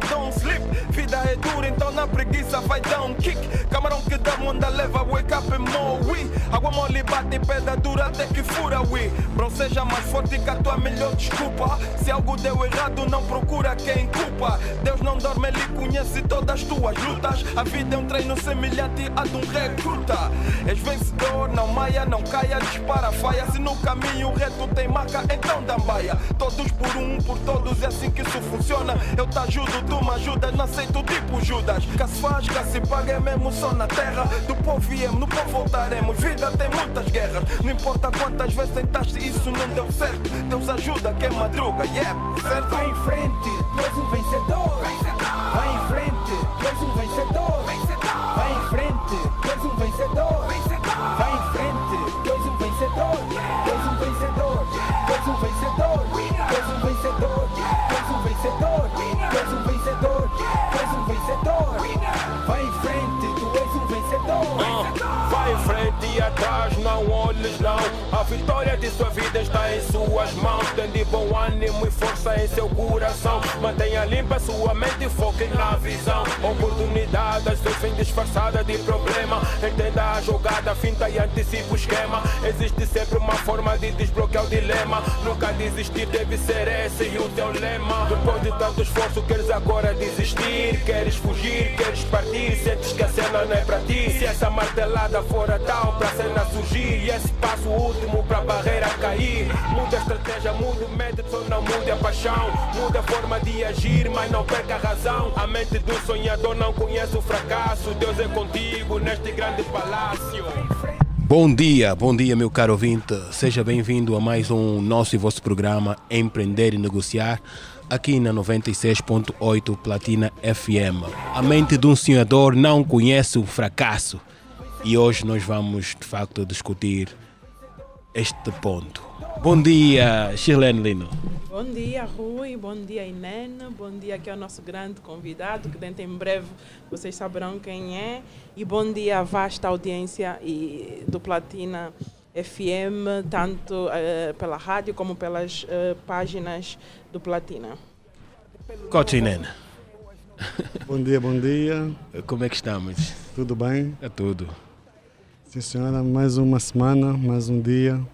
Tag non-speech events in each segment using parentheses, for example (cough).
meu homie, please, I don't sleep. Vida é dura, então na preguiça vai dar um kick. Que dá onda leva, wake up more we. Água mole bate pedra dura até que fura we. Bro, seja mais forte que a tua melhor desculpa. Se algo deu errado, não procura quem culpa. Deus não dorme, ele conhece todas as tuas lutas. A vida é um treino semelhante a de um recruta. És vencedor, não maia, não caia, dispara, faia. Se no caminho reto tem marca, então dambaia. Todos por um, por todos, é assim que isso funciona. Eu te ajudo, tu me ajudas, não aceito tipo Judas. Que se faz, que se paga, é mesmo só na terra. Do povo viemos, no povo voltaremos. Vida tem muitas guerras. Não importa quantas vezes tentaste, isso não deu certo. Deus ajuda quem madruga, yeah, certo? Vai em frente, tu és um vencedor. Vai em frente, tu és um vencedor. És um vencedor. Não olhes não. A vitória de sua vida está em suas mãos. Tem de bom ânimo e força em seu coração. Mantenha limpa sua mente e foque na visão. Oportunidade às vezes disfarçada de problema. Entenda a jogada, finta e antecipa o esquema. Existe sempre uma forma de desbloquear o dilema. Nunca desistir deve ser esse o teu lema. Depois de tanto esforço, queres agora desistir? Queres fugir? Queres partir? Sentes que a cena não é para ti? Se essa martelada for a tal pra cena surgir, e esse passo último barreira cair. Muda a estratégia, muda o método, não muda a paixão. Muda a forma de agir, mas não perca a razão. A mente do sonhador não conhece o fracasso. Deus é contigo neste grande palácio. Bom dia, bom dia, meu caro ouvinte. Seja bem-vindo a mais um nosso e vosso programa Empreender e Negociar, aqui na 96.8 Platina FM. A mente de um sonhador não conhece o fracasso. E hoje nós vamos, de facto, discutir este ponto. Bom dia, Shirlene Lino. Bom dia, Rui. Bom dia, Inene. Bom dia aqui ao nosso grande convidado, que dentro em breve vocês saberão quem é. E bom dia à vasta audiência e, do Platina FM, tanto eh, pela rádio como pelas eh, páginas do Platina. Coach Inene, Bom dia, bom dia. como é que estamos? Tudo bem? É tudo. Sim, senhora. Mais uma semana, mais um dia,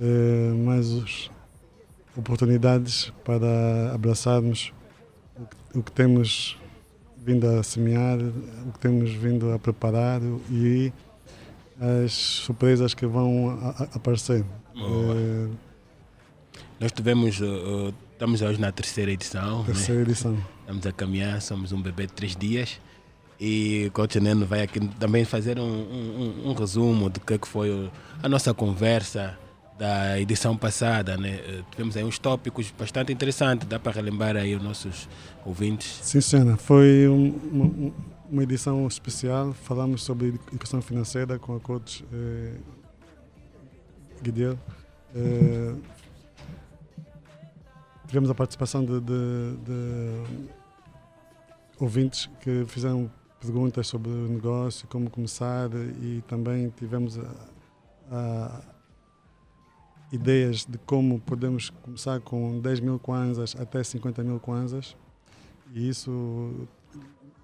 eh, mais oportunidades para abraçarmos o que, temos vindo a semear, o que temos vindo a preparar e as surpresas que vão aparecer. Eh, Nós tivemos, uh, estamos hoje na terceira edição. né? terceira edição. Estamos a caminhar, somos um bebê de três dias. E Coach Neno vai aqui também fazer um, um- um- um resumo do que, é foi a nossa conversa da edição passada. Né? Eh, Tivemos aí uns tópicos bastante interessantes, dá para relembrar aí os nossos ouvintes. Sim, senhora. Foi um- uma, edição especial. Falamos sobre educação financeira com a coach eh. Eh, tivemos a participação de, de- de ouvintes que fizeram perguntas sobre o negócio, como começar e também tivemos a- a- ideias de como podemos começar com 10 mil kwanzas até 50 mil kwanzas. E isso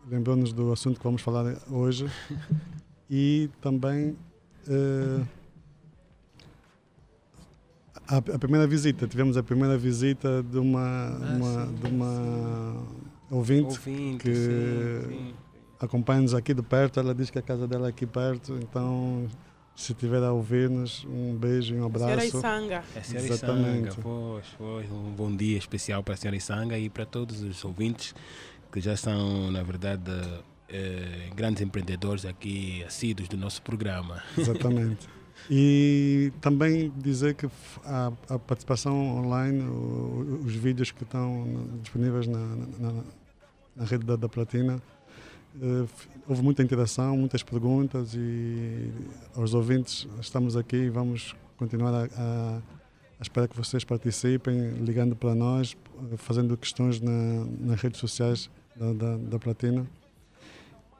lembrou-nos do assunto que vamos falar hoje. (laughs) E também eh, a, a primeira visita, tivemos a primeira visita de uma, uma- de uma ouvinte Ouvinte, que- sim, sim. Acompanha-nos aqui de perto. Ela diz que a casa dela é aqui perto, então se estiver a ouvir-nos, um beijo e um Senhora abraço. Isanga. É a senhora Exatamente. Isanga, pois, pois, um bom dia especial para a senhora Isanga e para todos os ouvintes que já são, na verdade, eh, grandes empreendedores aqui, assíduos do nosso programa. Exatamente. (laughs) E também dizer que a, a participação online, o- os vídeos que estão disponíveis na, na, na- na rede da, da Platina, houve muita interação, muitas perguntas e aos ouvintes estamos aqui e vamos continuar a, a, a esperar que vocês participem, ligando para nós, eh, fazendo questões na, nas redes sociais da, da, da Platina,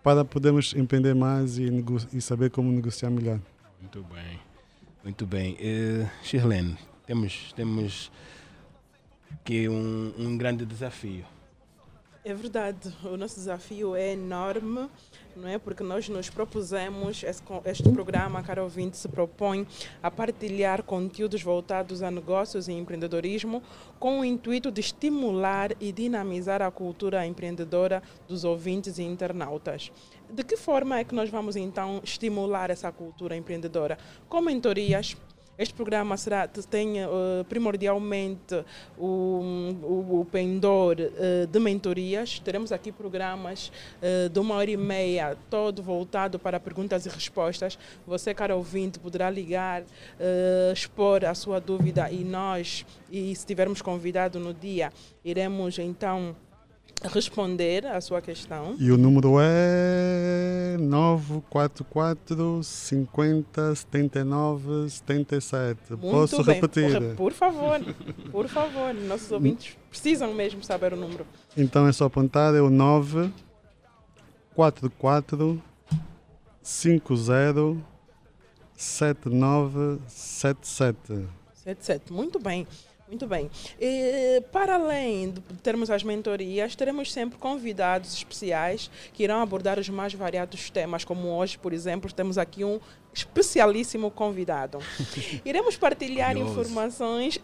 para podermos empreender mais e, e saber como negociar melhor. Muito bem, muito bem. Uh, Shirlene, temos, temos aqui um, um grande desafio. É verdade, o nosso desafio é enorme, não é? Porque nós nos propusemos, este programa, caro ouvinte, se propõe a partilhar conteúdos voltados a negócios e empreendedorismo com o intuito de estimular e dinamizar a cultura empreendedora dos ouvintes e internautas. De que forma é que nós vamos então estimular essa cultura empreendedora? Com mentorias, este programa será, tem uh, primordialmente o, o, o pendor uh, de mentorias. Teremos aqui programas uh, de uma hora e meia, todo voltado para perguntas e respostas. Você, caro ouvinte, poderá ligar, expor a sua dúvida e nós, e se tivermos convidado no dia, iremos então responder à sua questão. E o número é 944 50 79 77. Muito Posso bem. repetir? Por, por favor, por favor. Nossos (laughs) ouvintes precisam mesmo saber o número. Então é só apontar, é o 944 50 7977. 77. Muito bem. Muito bem. E, para além de termos as mentorias, teremos sempre convidados especiais que irão abordar os mais variados temas, como hoje, por exemplo, temos aqui um especialíssimo convidado. (laughs) Iremos partilhar informações,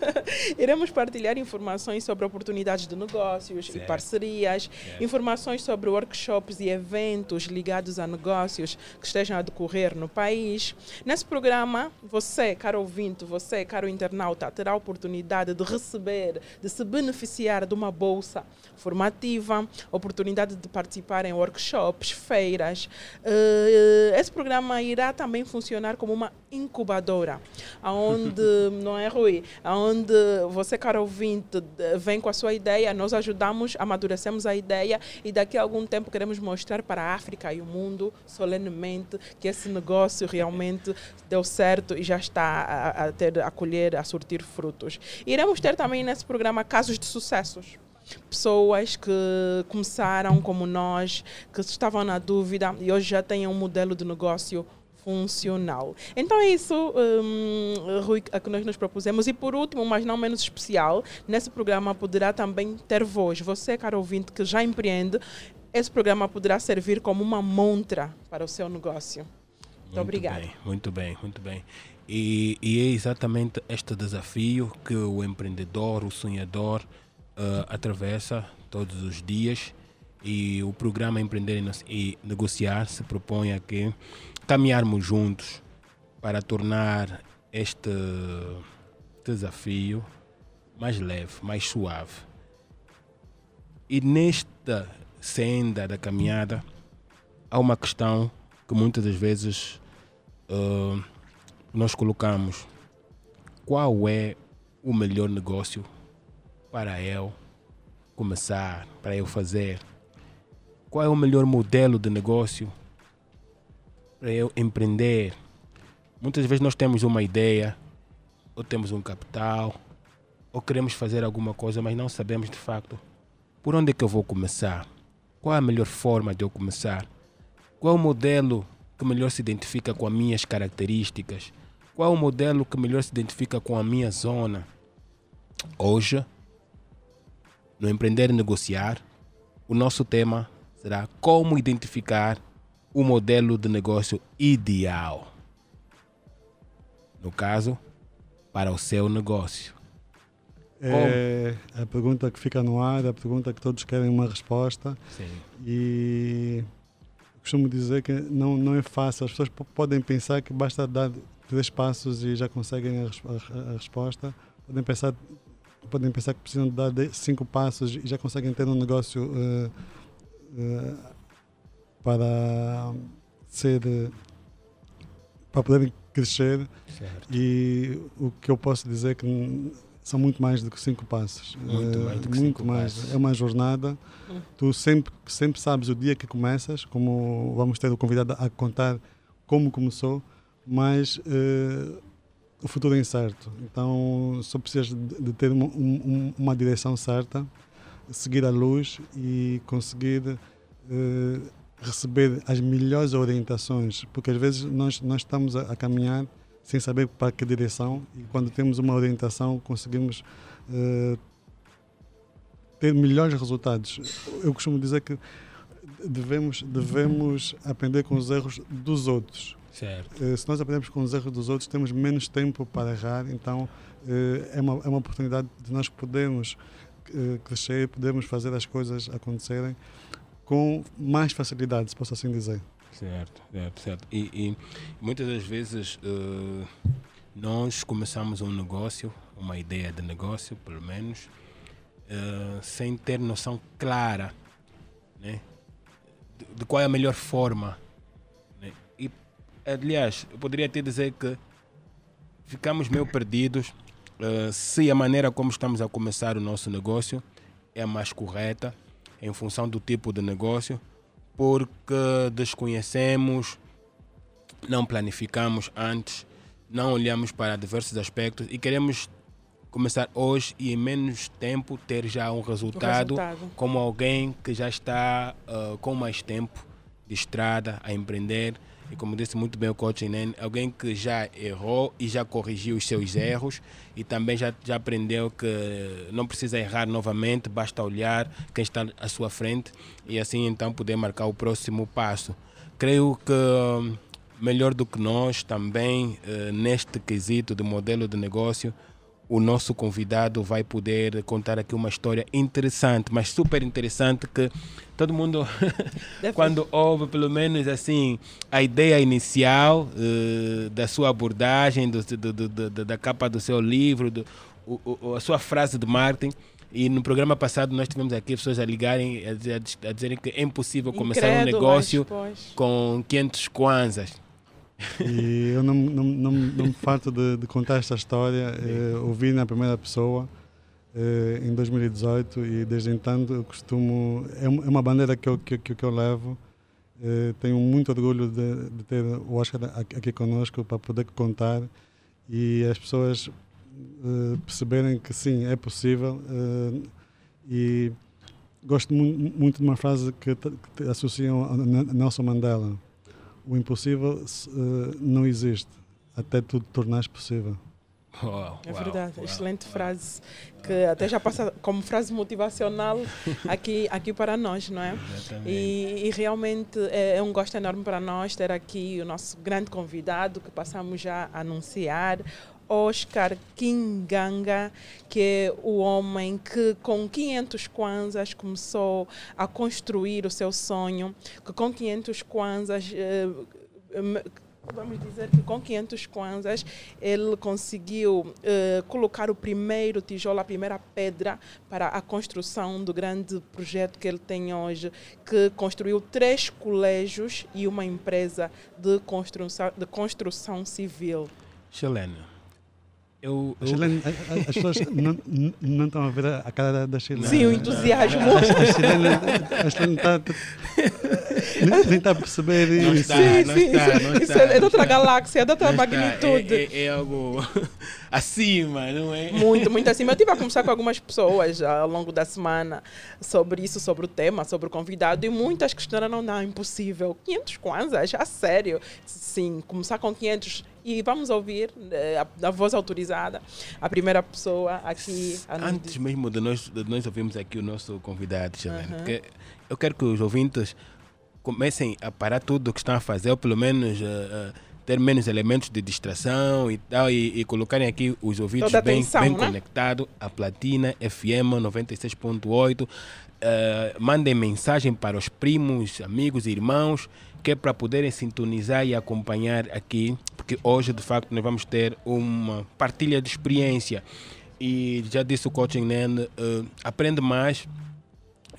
(laughs) iremos partilhar informações sobre oportunidades de negócios certo. e parcerias, certo. informações sobre workshops e eventos ligados a negócios que estejam a decorrer no país. Nesse programa, você, caro ouvinte, você, caro internauta, terá a oportunidade de receber, de se beneficiar de uma bolsa formativa, oportunidade de participar em workshops, feiras. Uh, esse programa irá também funcionar como uma incubadora, onde, (laughs) não é, Rui? Onde você, caro ouvinte, vem com a sua ideia, nós ajudamos, amadurecemos a ideia e daqui a algum tempo queremos mostrar para a África e o mundo, solenemente, que esse negócio realmente (laughs) deu certo e já está a, a ter, a colher, a surtir frutos. Iremos ter também nesse programa casos de sucessos pessoas que começaram como nós, que estavam na dúvida e hoje já têm um modelo de negócio funcional. Então é isso, um, Rui, a que nós nos propusemos. E por último, mas não menos especial, nesse programa poderá também ter voz. Você, caro ouvinte, que já empreende, esse programa poderá servir como uma montra para o seu negócio. Muito, muito obrigada. Bem, muito bem, muito bem. E, e, é exatamente este desafio que o empreendedor, o sonhador, uh, atravessa todos os dias e o programa Empreender e Negociar se propõe a que caminharmos juntos para tornar este desafio mais leve, mais suave. E nesta senda da caminhada há uma questão que muitas das vezes uh, nós colocamos: qual é o melhor negócio para eu começar, para eu fazer? Qual é o melhor modelo de negócio para eu empreender? Muitas vezes nós temos uma ideia, ou temos um capital, ou queremos fazer alguma coisa, mas não sabemos de facto por onde é que eu vou começar. Qual a melhor forma de eu começar? Qual o modelo que melhor se identifica com as minhas características? Qual o modelo que melhor se identifica com a minha zona? Hoje, no Empreender e Negociar, o nosso tema será como identificar o modelo de negócio ideal. No caso, para o seu negócio. É a pergunta que fica no ar, a pergunta que todos querem uma resposta. Sim. E costumo dizer que não, não é fácil. As pessoas podem pensar que basta dar três passos e já conseguem a, a, a resposta. Podem pensar podem pensar que precisam dar cinco passos e já conseguem ter um negócio uh, uh, para ser para poderem crescer certo. e o que eu posso dizer é que são muito mais do que cinco passos muito mais do que muito cinco mais passos. é uma jornada Hum. tu sempre sempre sabes o dia que começas como vamos ter o convidado a contar como começou mas uh, o futuro é incerto. Então só precisas de, de ter uma, um, uma, direção certa, seguir a luz e conseguir uh, receber as melhores orientações, porque às vezes nós, nós estamos a, a, caminhar sem saber para que direção e quando temos uma orientação conseguimos uh, ter melhores resultados. Eu costumo dizer que devemos, devemos aprender com os erros dos outros. Eh, se nós aprendemos com os erros dos outros, temos menos tempo para errar, então eh, é, uma, é uma oportunidade de nós podermos crescer, podermos fazer as coisas acontecerem com mais facilidade, se posso assim dizer. Certo, certo, certo. E, e muitas das vezes uh, nós começamos um negócio, uma ideia de negócio, pelo menos, uh, sem ter noção clara né, de, de, qual é a melhor forma. Né? E, aliás, eu poderia até dizer que ficamos meio perdidos uh, se a maneira como estamos a começar o nosso negócio é a mais correta em função do tipo de negócio porque desconhecemos, não planificamos antes, não olhamos para diversos aspectos e queremos começar hoje e em menos tempo ter já um resultado, resultado. como alguém que já está uh, com mais tempo de estrada a empreender e como disse muito bem o coach Nen, alguém que já errou e já corrigiu os seus erros e também já, já aprendeu que não precisa errar novamente, basta olhar quem está à sua frente e assim então poder marcar o próximo passo. Creio que hum, melhor do que nós também eh, neste quesito de modelo de negócio o nosso convidado vai poder contar aqui uma história interessante, mas super interessante que todo mundo (laughs) quando ouve pelo menos assim a ideia inicial uh, da sua abordagem, do, do, do, da capa do seu livro, do, o, o, a sua frase de marketing. E no programa passado nós tivemos aqui pessoas a ligarem, a, a, a dizerem que é impossível começar um negócio com 500 kwanzas. E eu não, não, não, não me farto de, de contar esta história. Eh, ouvi na primeira pessoa eh, em 2018 e desde então eu costumo. É, é uma bandeira que eu, que, que eu levo. Eh, tenho muito orgulho de, de, ter o Oscar aqui conosco para poder contar e as pessoas perceberem que sim, é possível. E gosto mu muito de uma frase que, que associam a Nelson Mandela o impossível uh, não existe até tudo tornar-se possível. Uau, é verdade, uau, excelente uau. frase que até já passa como frase motivacional aqui, aqui para nós, não é? E, e, realmente é, é, um gosto enorme para nós ter aqui o nosso grande convidado que passamos já a anunciar, Oscar Kinganga, que é o homem que com 500 kwanzas começou a construir o seu sonho, que com 500 kwanzas eh, vamos dizer que com 500 kwanzas ele conseguiu eh, colocar o primeiro tijolo, a primeira pedra para a construção do grande projeto que ele tem hoje, que construiu três colégios e uma empresa de construção, de construção civil. Chilena. Eu, eu... Chilene, as pessoas não, não estão a ver a cara da Chilena. Sim, o entusiasmo. A a Chilena está, nem está a perceber não isso. Está, sim, não sim. Está, não isso está, é de outra galáxia, é de outra magnitude. É, é, é, algo (laughs) acima, não é? Muito, muito acima. Eu estive a conversar com algumas pessoas ao longo da semana sobre isso, sobre o tema, sobre o convidado, e muitas questionaram, não, impossível. 500 kwanzas? A sério? Sim, começar com 500 e vamos ouvir eh, a, a, voz autorizada, a primeira pessoa aqui. Antes mesmo de nós, de nós ouvirmos aqui o nosso convidado, Xelene, uhum. porque eu quero que os ouvintes comecem a parar tudo o que estão a fazer, ou pelo menos uh, uh, ter menos elementos de distração e tal, e, e colocarem aqui os ouvidos Toda bem, atenção, bem né? conectados à Platina FM 96.8. Uh, mandem mensagem para os primos, amigos e irmãos que é para poderem sintonizar e acompanhar aqui, porque hoje de facto nós vamos ter uma partilha de experiência e já disse o coaching NEN, uh, aprende mais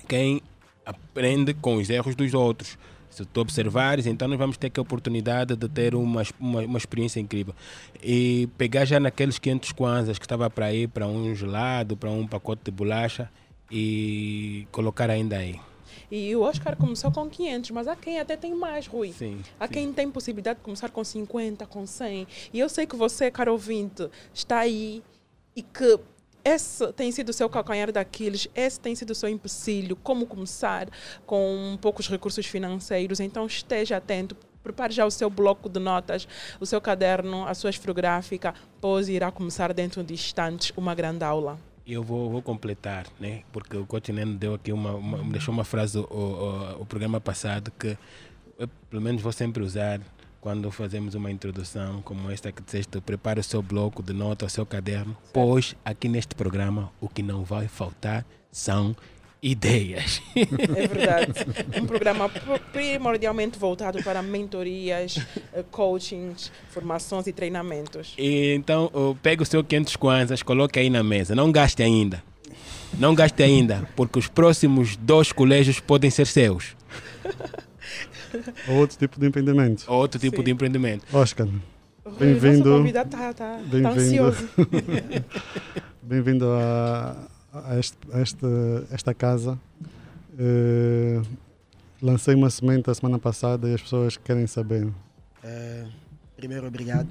quem aprende com os erros dos outros. Se tu observares, então nós vamos ter que a oportunidade de ter uma, uma, uma experiência incrível. E pegar já naqueles 500 kwanzas que estava para ir para um gelado, para um pacote de bolacha e colocar ainda aí. E o Oscar começou com 500, mas há quem até tem mais, Rui. Sim, há sim. quem tem possibilidade de começar com 50, com 100. E eu sei que você, caro ouvinte, está aí e que esse tem sido o seu calcanhar daqueles, esse tem sido o seu empecilho, como começar com poucos recursos financeiros. Então esteja atento, prepare já o seu bloco de notas, o seu caderno, a sua esferográfica, pois irá começar dentro de instantes uma grande aula. Eu vou, vou completar, né? Porque o Continente deu aqui uma, uma deixou uma frase o, o, o programa passado que eu, pelo menos vou sempre usar quando fazemos uma introdução como esta que disseste, prepare o seu bloco de nota, o seu caderno, pois aqui neste programa o que não vai faltar são ideias. É verdade. Um programa primordialmente voltado para mentorias, eh, coachings, formações e treinamentos. E, então, pega o seu 500 kwanzas, coloque aí na mesa. Não gaste ainda. Não gaste ainda, porque os próximos dois colégios podem ser seus. Outro tipo de empreendimento. Outro tipo Sim. de empreendimento. Oscar, Nosso bem-vindo. convidado está tá, tá Bem-vindo. ansioso. (laughs) Bem-vindo a, a, este, este- esta casa. Eh, lancei uma semente a semana passada e as pessoas querem saber. É, primeiro, obrigado.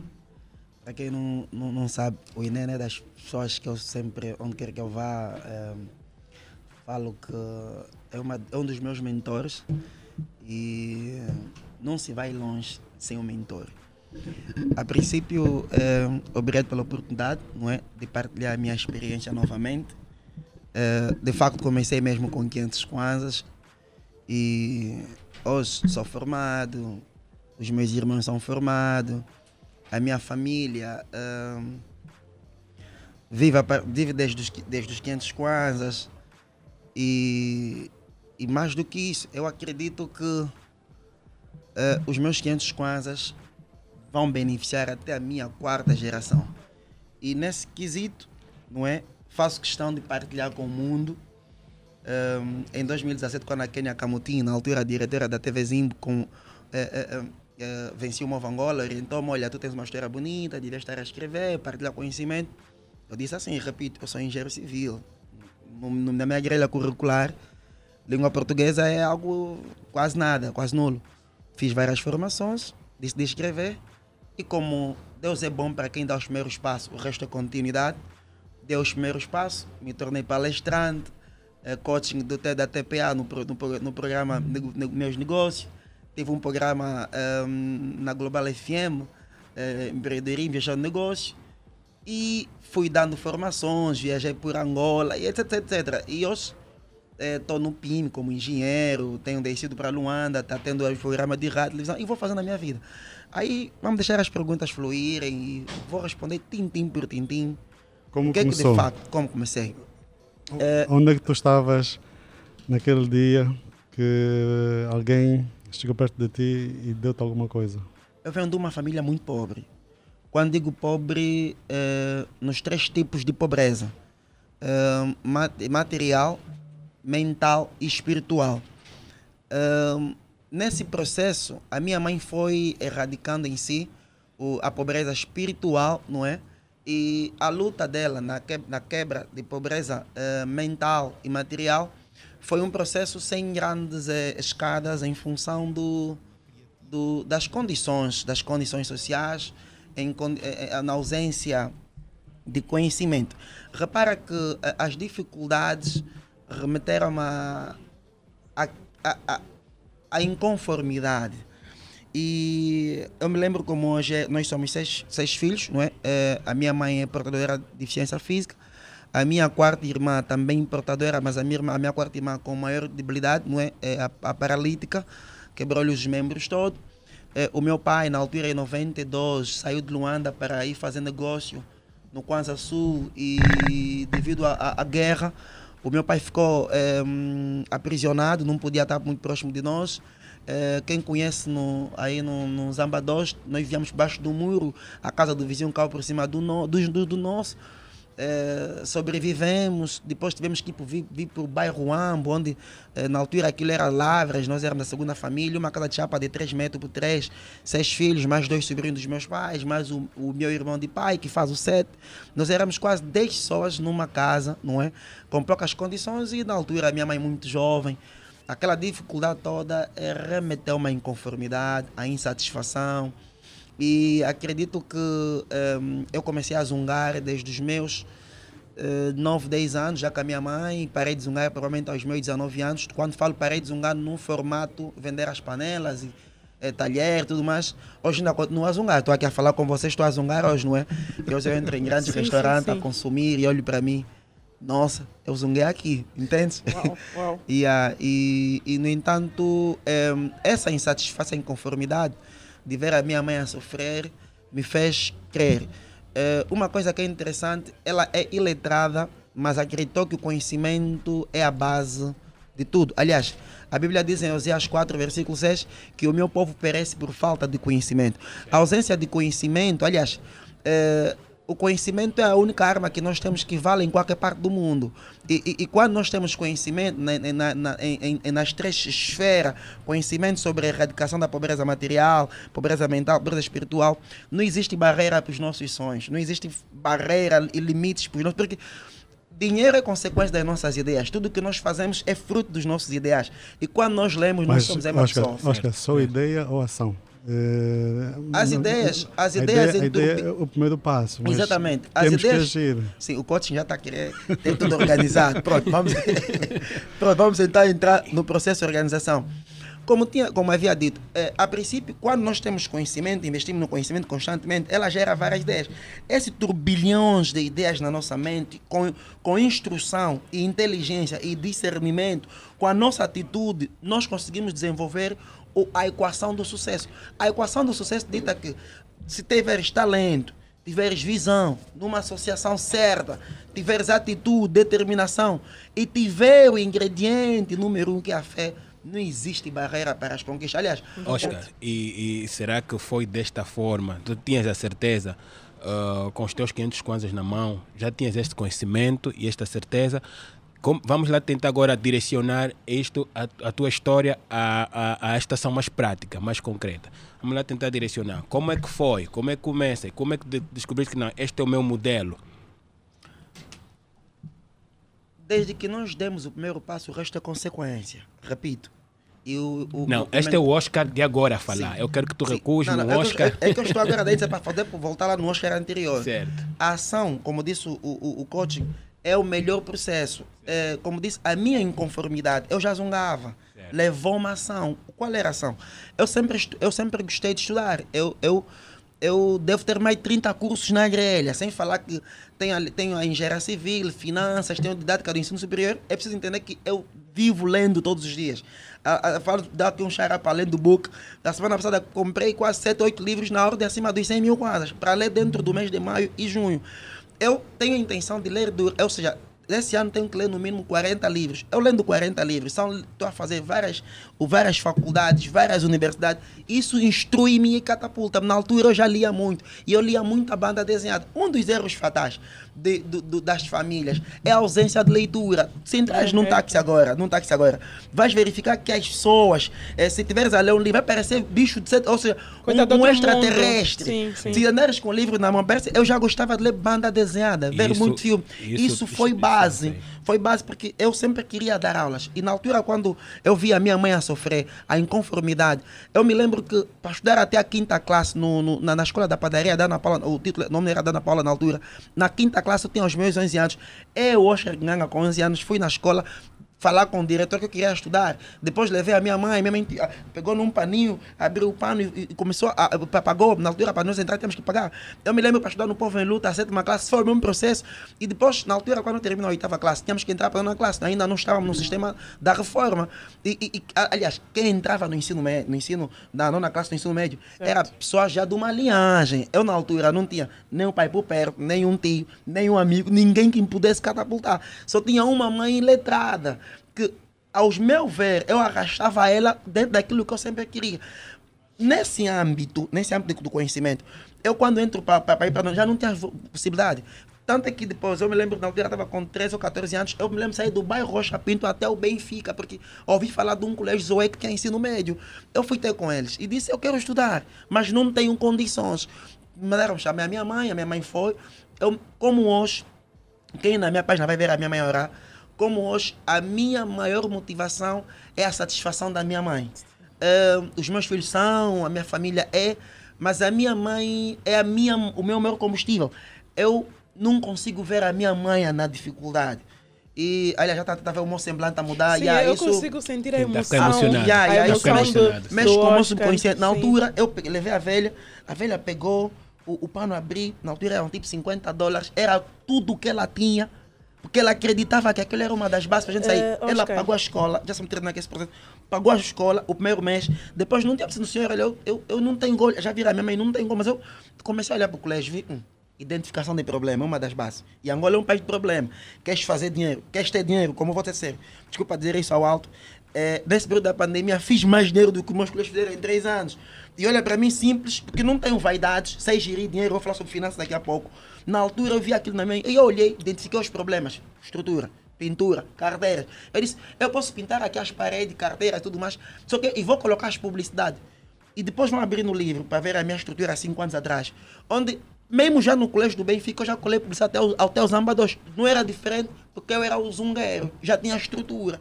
Para quem não, não, não sabe, o Inene é das pessoas que eu sempre, onde quer que eu vá, é, falo que é, uma, é um dos meus mentores e não se vai longe sem um mentor. A princípio, obrigado pela oportunidade não é, de partilhar a minha experiência novamente. É, de facto, comecei mesmo com 500 kwanzas e hoje sou formado, os meus irmãos são formados, a minha família ahm, vive, a vive desde, os, desde os 500 kwanzas e, e mais do que isso, eu acredito que ah, os meus 500 kwanzas vão beneficiar até a minha quarta geração. E nesse quesito, não é? Faço questão de partilhar com o mundo um, em 2017, quando a Kenya Kamutin, na altura diretora da TV Zimbo, com, eh, eh, eh, eh, vencia o Movo Angola, orientou-me, olha, tu tens uma história bonita, devias estar a escrever, partilhar conhecimento. Eu disse assim, repito, eu sou engenheiro civil. Na minha grelha curricular, língua portuguesa é algo quase nada, quase nulo. Fiz várias formações, decidi escrever, e como Deus é bom para quem dá os primeiros passos, o resto é continuidade, dei os primeiros passos, me tornei palestrante, eh, coaching do, da TPA no, no, no programa Meus Negócios. Tive um programa ehm, na Global FM, eh, Empreendedorismo, de Negócios. E fui dando formações, viajei por Angola, etc, etc. E hoje estou no PIM como engenheiro, tenho descido para Luanda, está tendo o programa de rádio, televisão, e vou fazendo a minha vida. Aí vamos deixar as perguntas fluírem e vou responder tintim por tintim. Como que é que começou? de facto, como comecei? Onde é que tu estavas naquele dia que alguém chegou perto de ti e deu-te alguma coisa? Eu venho de uma família muito pobre. Quando digo pobre, eh, nos três tipos de pobreza: Eh, ma- material, mental e espiritual. Eh, nesse processo, a minha mãe foi erradicando em si a pobreza espiritual, não é? E a luta dela na, que- na quebra de pobreza eh, mental e material foi um processo sem grandes eh, escadas em função do, do, das condições, das condições sociais, em, eh, eh, na ausência de conhecimento. Repara que as dificuldades remeteram a, a, a, a inconformidade. E eu me lembro como hoje é- nós somos seis, seis filhos, não é? Eh, a minha mãe é portadora de deficiência física, a minha quarta irmã também portadora, mas a minha, irmã, a minha quarta irmã com maior debilidade, não é? É a, a paralítica, quebrou-lhe os membros todos. Eh, o meu pai, na altura em 92, saiu de Luanda para ir fazer negócio no Kwanza Sul e devido à- guerra, o meu pai ficou eh, hum, aprisionado, não podia estar muito próximo de nós. Eh, quem conhece no, aí no, no nós vivíamos debaixo do muro, a casa do vizinho caiu por cima do, no, do, do, do nosso. Eh, sobrevivemos, depois tivemos que ir, vir, para o bairro Ambo, onde eh, na altura aquilo era Lavras, nós éramos a segunda família, uma casa de chapa de 3 metros por 3, seis filhos, mais dois sobrinhos dos meus pais, mais o, o meu irmão de pai, que faz o sete. Nós éramos quase 10 pessoas numa casa, não é? Com poucas condições e na altura a minha mãe muito jovem. Aquela dificuldade toda eh, remeteu-me à inconformidade, à insatisfação. E acredito que ehm, eu comecei a zungar desde os meus eh, 9, 10 anos, já com a minha mãe. Parei de zungar provavelmente aos meus 19 anos. Quando falo parei de zungar num formato, vender as panelas e eh, talher tudo mais. Hoje ainda continuo a zungar. Estou aqui a falar com vocês, estou a zungar hoje, não é? E hoje eu entro em grandes Sim, sim, restaurantes sim. a consumir e olho para mim. Nossa, eu zunguei aqui, entende? Uau, uau. (laughs) e, ah, e, e, no entanto, essa insatisfação e inconformidade de ver a minha mãe a sofrer me fez crer. Eh, uma coisa que é interessante, ela é iletrada, mas acreditou que o conhecimento é a base de tudo. Aliás, a Bíblia diz em Oséias 4, versículo 6, que o meu povo perece por falta de conhecimento. A ausência de conhecimento, aliás, eh, o conhecimento é a única arma que nós temos que vale em qualquer parte do mundo. E, e, e quando nós temos conhecimento na, na, na, em, em, nas três esferas, conhecimento sobre a erradicação da pobreza material, pobreza mental, pobreza espiritual, não existe barreira para os nossos sonhos, não existe barreira e limites para os nossos. Porque dinheiro é consequência das nossas ideias. Tudo que nós fazemos é fruto dos nossos ideais. E quando nós lemos, nós Mas, somos a Oscar, pessoa. Oscar, só ideia ou ação? Eh, As não- ideias- as ideias ideia, ideia é o primeiro passo. Exatamente. As ideias-. Sim, o coaching já está a querer ter tudo organizado. Pronto, vamos, (laughs) Pronto, vamos tentar entrar no processo de organização. Como, tinha, como havia dito, eh, a princípio, quando nós temos conhecimento, investimos no conhecimento constantemente, ela gera várias ideias. Esse turbilhões de ideias na nossa mente, com, com instrução e inteligência e discernimento, com a nossa atitude, nós conseguimos desenvolver a equação do sucesso. A equação do sucesso dita que se tiveres talento, tiveres visão, numa associação certa, tiveres atitude, determinação e tiver o ingrediente número um que é a fé, não existe barreira para as conquistas. Aliás, Oscar, e, e será que foi desta forma? Tu tinhas a certeza, ah, com os teus 500 kwanzas na mão, já tinhas este conhecimento e esta certeza. Como- vamos lá tentar agora direcionar isto, a, a tua história, a, a, a esta ação mais prática, mais concreta. Vamos lá tentar direcionar. Como é que foi? Como é que começa? Como é que de- descobriste que não, este é o meu modelo? desde que nós demos o primeiro passo, o resto é consequência. Repito. E o, o- Não, o- este é o Oscar de agora a falar. Sim. Eu quero que tu recues Não, não, no é que Oscar. É, é que eu estou agora dentro para poder voltar lá no Oscar anterior. Certo. A ação, como disse o, o, o coaching, é o melhor processo. É, como disse, a minha inconformidade, eu já zungava. Levou uma ação. Qual era a ação? Eu sempre, eu sempre gostei de estudar. Eu, eu, eu devo ter mais de 30 cursos na grelha, sem falar que tenho, ali- tenho a engenharia civil, finanças, tenho didática do ensino superior. É preciso entender que eu vivo lendo todos os dias. A, a, falo, dá aqui um xarapa lendo do book. Da semana passada comprei quase 7, 8 livros na ordem acima dos 100 mil quadras, para ler dentro do mês de maio e junho. Eu tenho a intenção de ler, ou seja, esse ano tenho que ler no mínimo 40 livros. Eu lendo 40 livros, estou a fazer várias, várias faculdades, várias universidades. Isso instrui-me e catapulta. Na altura eu já lia muito. E eu lia muita banda desenhada. Um dos erros fatais de- do- do- das famílias é a ausência de leitura. Se entras num táxi agora, num táxi agora, vais verificar que as pessoas, eh, se tiveres a ler um livro, vai parecer bicho de sete, ou seja, um, um extraterrestre. Sim, sim. Se andares com o livro na mão, parece, eu já gostava de ler banda desenhada, ver Isso- muito filme. isso- Isso, foi isso- base. Foi base porque eu sempre queria dar aulas. E na altura, quando eu vi a minha mãe a sofrer, a inconformidade, eu me lembro que para estudar até a quinta classe no, no- na, na escola da padaria, da Ana Paula, o título, o nome era Dana Paula na altura, na quinta classe eu tinha os meus 11 anos. Eu, Oscar Nganga, com 11 anos, fui na escola falar com o diretor que eu queria estudar. Depois levei a minha mãe, minha mãe ah, pegou num paninho, abriu o pano e, e começou a, a- pagou, na altura para nós entrar temos que pagar. Eu me lembro para estudar no Povo em Luta, a sétima classe, foi o mesmo processo. E depois, na altura, quando terminou a oitava classe, tínhamos que entrar para a nona classe, ainda não estávamos no sistema da reforma. E, e- e, aliás, quem entrava no ensino médio, no ensino, na nona classe do ensino médio, era pessoa já de uma linhagem. Eu, na altura, não tinha nem o pai por perto, nem um tio, nem um amigo, ninguém que me pudesse catapultar. Só tinha uma mãe letrada, que, aos meu ver, eu arrastava ela dentro daquilo que eu sempre queria. Nesse âmbito, nesse âmbito do conhecimento, eu quando entro para ir para já não tinha possibilidade. Tanto é que depois, eu me lembro, na altura estava com 13 ou 14 anos, eu me lembro de sair do bairro Rocha Pinto até o Benfica, porque ouvi falar de um colégio Zoe que tinha ensino médio. Eu fui ter com eles e disse, eu quero estudar, mas não tenho condições. Mandaram chamar a minha mãe, a minha mãe foi. Eu, como hoje, quem na minha página vai ver a minha mãe orar, como hoje, a minha maior motivação é a satisfação da minha mãe. Eh, os meus filhos são, a minha família é, mas a minha mãe é a minha, o meu maior combustível. Eu não consigo ver a minha mãe na dificuldade. E, aliás, já está tá, vendo o meu semblante a mudar. Sim, aí eu isso, consigo sentir a Sim, tá emoção. emocionado. Yeah, yeah, a eu emoção fico do, mexe do com o meu subconsciente. Na sim. altura, eu peguei- levei a velha, a velha pegou, o, o pano abri, na altura eram tipo 50 dólares, era tudo que ela tinha, Porque ela acreditava que aquilo era uma das bases para a gente sair. Eh, ela pagou a escola, já se me naquele processo, pagou a escola o primeiro mês, depois não tinha no senhor, olha, eu, eu, eu não tenho gol, já vira a minha mãe, não tem gol, mas eu comecei a olhar para o colégio, vi, hum, identificação de problema, é uma das bases. E Angola é um país de problema. Queres fazer dinheiro, queres ter dinheiro, como você ser. Desculpa dizer isso ao alto. É, nesse período da pandemia, fiz mais dinheiro do que meus colegas fizeram em três anos. E olha, para mim, simples, porque não tenho vaidades, sei gerir dinheiro, vou falar sobre finanças daqui a pouco. Na altura, eu vi aquilo na minha. E eu olhei, identifiquei os problemas: estrutura, pintura, carteiras. Eu disse: eu posso pintar aqui as paredes, carteiras e tudo mais, só que e vou colocar as publicidades. E depois vão abrir no livro para ver a minha estrutura há cinco anos atrás. Onde, mesmo já no colégio do Benfica, eu já colei publicidade até o, até o Zamba 2. Não era diferente, porque eu era o zungueiro, já tinha estrutura.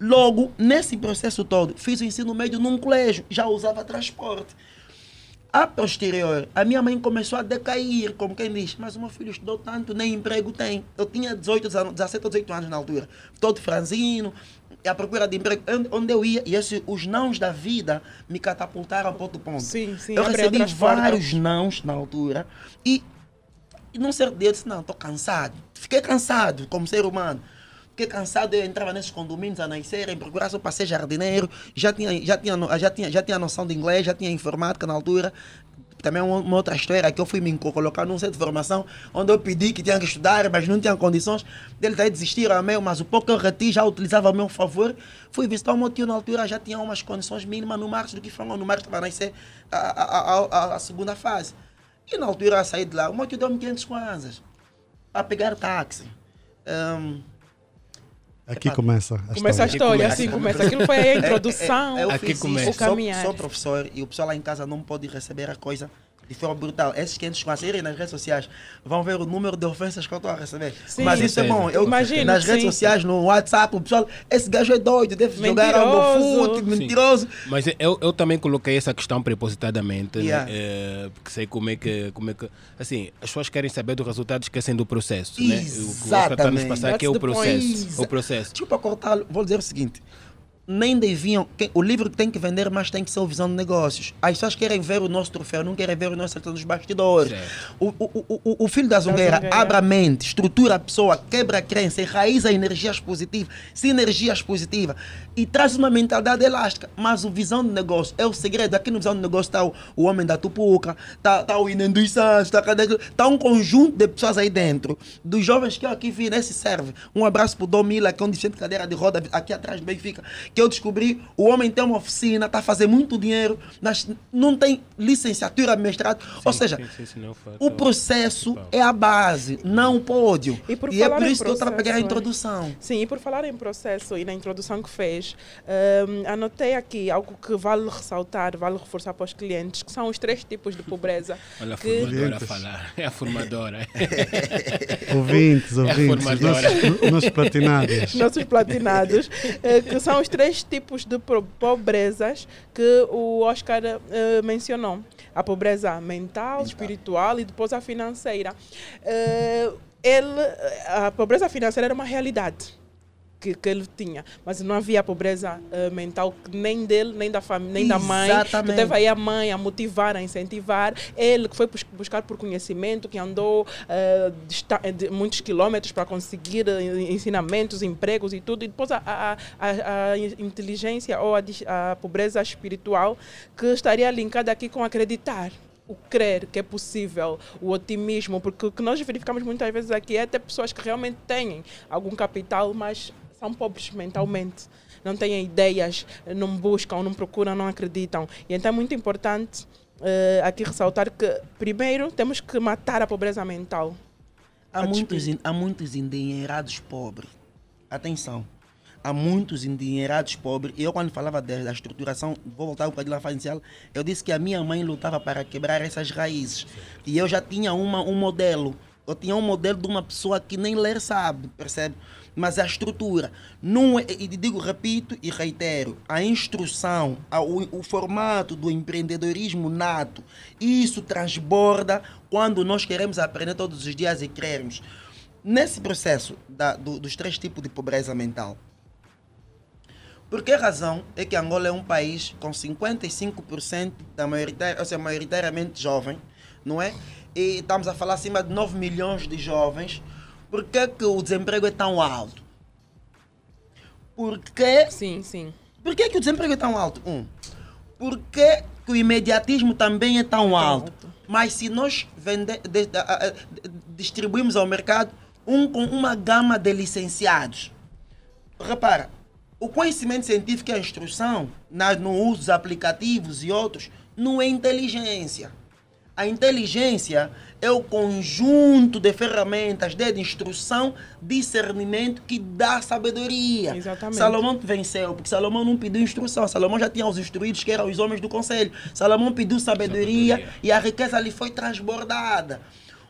Logo, nesse processo todo, fiz o ensino médio num colégio, já usava transporte. A posterior, a minha mãe começou a decair, como quem diz, mas o meu filho estudou tanto, nem emprego tem. Eu tinha 18 anos, 17 ou 18 anos na altura, todo franzino, à procura de emprego, onde- eu ia, e esse, os nãos da vida me catapultaram para outro ponto. Sim, sim, eu recebi portas. vários nãos na altura, e, e num certo dia eu disse, não, estou cansado. Fiquei cansado como ser humano. Fiquei cansado, eu entrava nesses condomínios a nascer, em procurar só para ser jardineiro, já tinha, já, tinha, já, tinha, já tinha noção de inglês, já tinha informática na altura. Também uma, uma outra história que eu fui me co- colocar num centro de formação, onde eu pedi que tinha que estudar, mas não tinha condições. Eles daí desistiram a mas o pouco que eu reti já utilizava a meu favor. Fui visitar o meu tio na altura, já tinha umas condições mínimas no Marcos do que falou. No Marcos estava a nascer a, a, a, a, a segunda fase. E na altura eu saí de lá, o meu tio deu-me 500 kwanzas para pegar táxi. Ahm, Aqui começa a Começa a história. história, começa. assim começa. Aquilo foi a (laughs) introdução. É, é, eu Aqui fiz começa. isso, O sou, caminhar. sou professor e o pessoal lá em casa não pode receber a coisa de forma brutal. Esses 500 quase irem nas redes sociais vão ver o número de ofensas que eu estou a receber. Sim. Mas isso é bom. Eu, Imagino, nas redes sim. sociais, no WhatsApp, o pessoal, esse gajo é doido, deve jogar algo Mentiroso. fute, mentiroso. Mas eu, eu também coloquei essa questão prepositadamente, Yeah. né? É, porque sei como é, que, como é que. Assim, as pessoas querem saber do resultado, esquecem do processo. Né? O que está a nos Exatamente. passar aqui é o processo. point. O processo. Desculpa cortar, vou dizer o seguinte. Nem deviam. o livro que tem que vender, mas tem que ser o visão de negócios. As pessoas querem ver o nosso troféu, não querem ver o nosso acerto dos bastidores. O, o, o, o, o filho da zungueira zungueira. abre a mente, estrutura a pessoa, quebra a crença, enraiza energias positivas, sinergias positivas e traz uma mentalidade elástica. Mas o visão de negócio é o segredo. Aqui no visão de negócio está o, o homem da Tupuca, está tá o Inen dos Santos, está tá um conjunto de pessoas aí dentro. Dos jovens que eu aqui vi nesse serve. Um abraço para o Dom Mila, que é um deficiente de cadeira de roda aqui atrás do Benfica, que eu descobri. O homem tem uma oficina, está a fazer muito dinheiro, mas não tem licenciatura, mestrado. Ou seja, sim, não falta- o processo é a base, não o pódio. E por é falar por isso que eu estava a pegar a processo, introdução. Sim, e por falar em processo e na introdução que fez, hum, anotei aqui algo que vale ressaltar, vale reforçar para os clientes, que são os três tipos de pobreza. (laughs) Olha a que- formadora a falar. É a formadora. (laughs) Ouvintes, ouvintes, formadora. nossos, os nossos platinados. nossos platinados, eh, que são os três tipos de pobrezas que o Oscar eh, mencionou. A pobreza mental, espiritual e depois a financeira. Eh, ele, a pobreza financeira era uma realidade. Que, que ele tinha, mas não havia pobreza eh, mental nem dele, nem da família, nem da mãe. Exatamente. teve aí a mãe a motivar, a incentivar. Ele que foi bus- buscar por conhecimento, que andou eh, dista- de muitos quilômetros para conseguir eh, ensinamentos, empregos e tudo. E depois a, a, a, a inteligência ou a, pobreza espiritual que estaria linkada aqui com acreditar. O crer que é possível, o otimismo, porque o que nós verificamos muitas vezes aqui é ter pessoas que realmente têm algum capital, mas são pobres mentalmente não têm ideias, não buscam, não procuram, não acreditam. E então é muito importante eh, aqui ressaltar que, primeiro, temos que matar a pobreza mental. Há a muitos, há muitos endinheirados pobres. Atenção. Há muitos endinheirados pobres. E eu, quando falava da, da estruturação, vou voltar um bocadinho lá inicial, eu disse que a minha mãe lutava para quebrar essas raízes. E eu já tinha uma, um modelo. Eu tinha um modelo de uma pessoa que nem ler sabe, percebe? Mas a estrutura, não é, e digo, repito e reitero, a instrução, a- o, o formato do empreendedorismo nato, isso transborda quando nós queremos aprender todos os dias e queremos. Nesse processo da- do- dos três tipos de pobreza mental, por que razão é que Angola é um país com 55% da maioritária, ou seja, maioritariamente jovem, não é? E estamos a falar acima de 9 milhões de jovens, Por que, que o desemprego é tão alto? Porque Sim, sim. por que, que o desemprego é tão alto? Um. Por que, que o imediatismo também é tão alto? Mas se nós vende, de- de- a- distribuímos ao mercado um com uma gama de licenciados. Repara, o conhecimento científico e a instrução na, no uso dos aplicativos e outros não é inteligência. A inteligência é o conjunto de ferramentas de instrução, discernimento que dá sabedoria. Exatamente. Salomão venceu, porque Salomão não pediu instrução. Salomão já tinha os instruídos, que eram os homens do conselho. Salomão pediu sabedoria, Sabedoria. e a riqueza lhe foi transbordada.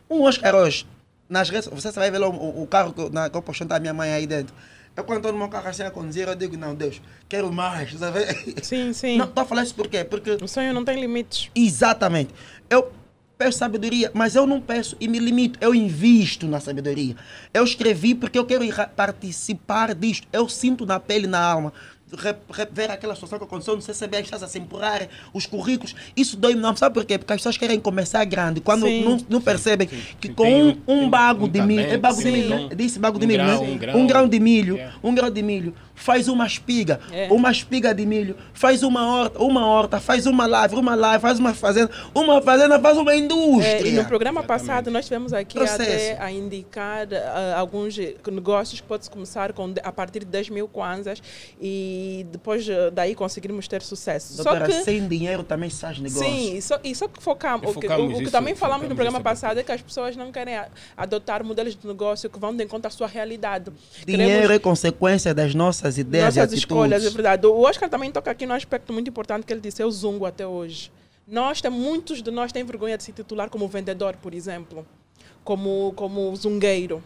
Um Oscar hoje, nas redes, você vai ver lá o, o- carro que eu, na, que eu postei da minha mãe aí dentro. Eu quando estou no meu carro assim a conduzir, eu digo, não, Deus, quero mais, (laughs) sabe? Sim, sim. Não, estou a falar isso por quê? Porque O sonho não tem limites. Exatamente. Eu peço sabedoria, mas eu não peço e me limito. Eu invisto na sabedoria. Eu escrevi porque eu quero participar disto. Eu sinto na pele e na alma. Re- re- ver aquela situação que aconteceu no CCB, as pessoas a se empurrar os currículos. Isso dói-me, não sabe por quê? Porque as pessoas querem começar grande. Quando Sim. não, não percebem que Sim, com tem um, um- um bago um de milho, é bago de sim. milho, né? Disse bago de Um milho, grão, né? um grão. Um grão de milho, Yeah. um grão de milho, faz uma espiga, É. uma espiga de milho, faz uma horta, uma horta, faz uma lavra, uma lavra, faz uma fazenda, uma fazenda faz uma É, indústria. e no programa passado nós tivemos aqui Processo. até a indicar ah, alguns negócios que pode começar com, a partir de 10 mil kwanzas e depois eh, daí conseguirmos ter sucesso. Doutora, Só que sem dinheiro também faz negócio. Sim, e só, e só que focamos. E O que, o, o que isso, também falamos no programa isso passado é que as pessoas não querem a- adotar modelos de negócio que vão de encontro à sua realidade. Dinheiro Queremos é consequência das nossas ideias e nossas atitudes. escolhas, é verdade. O Oscar também toca aqui num aspecto muito importante que ele disse, eu zungo até hoje. Nós, tem, muitos de nós têm vergonha de se titular como vendedor, por exemplo, como, como zungueiro.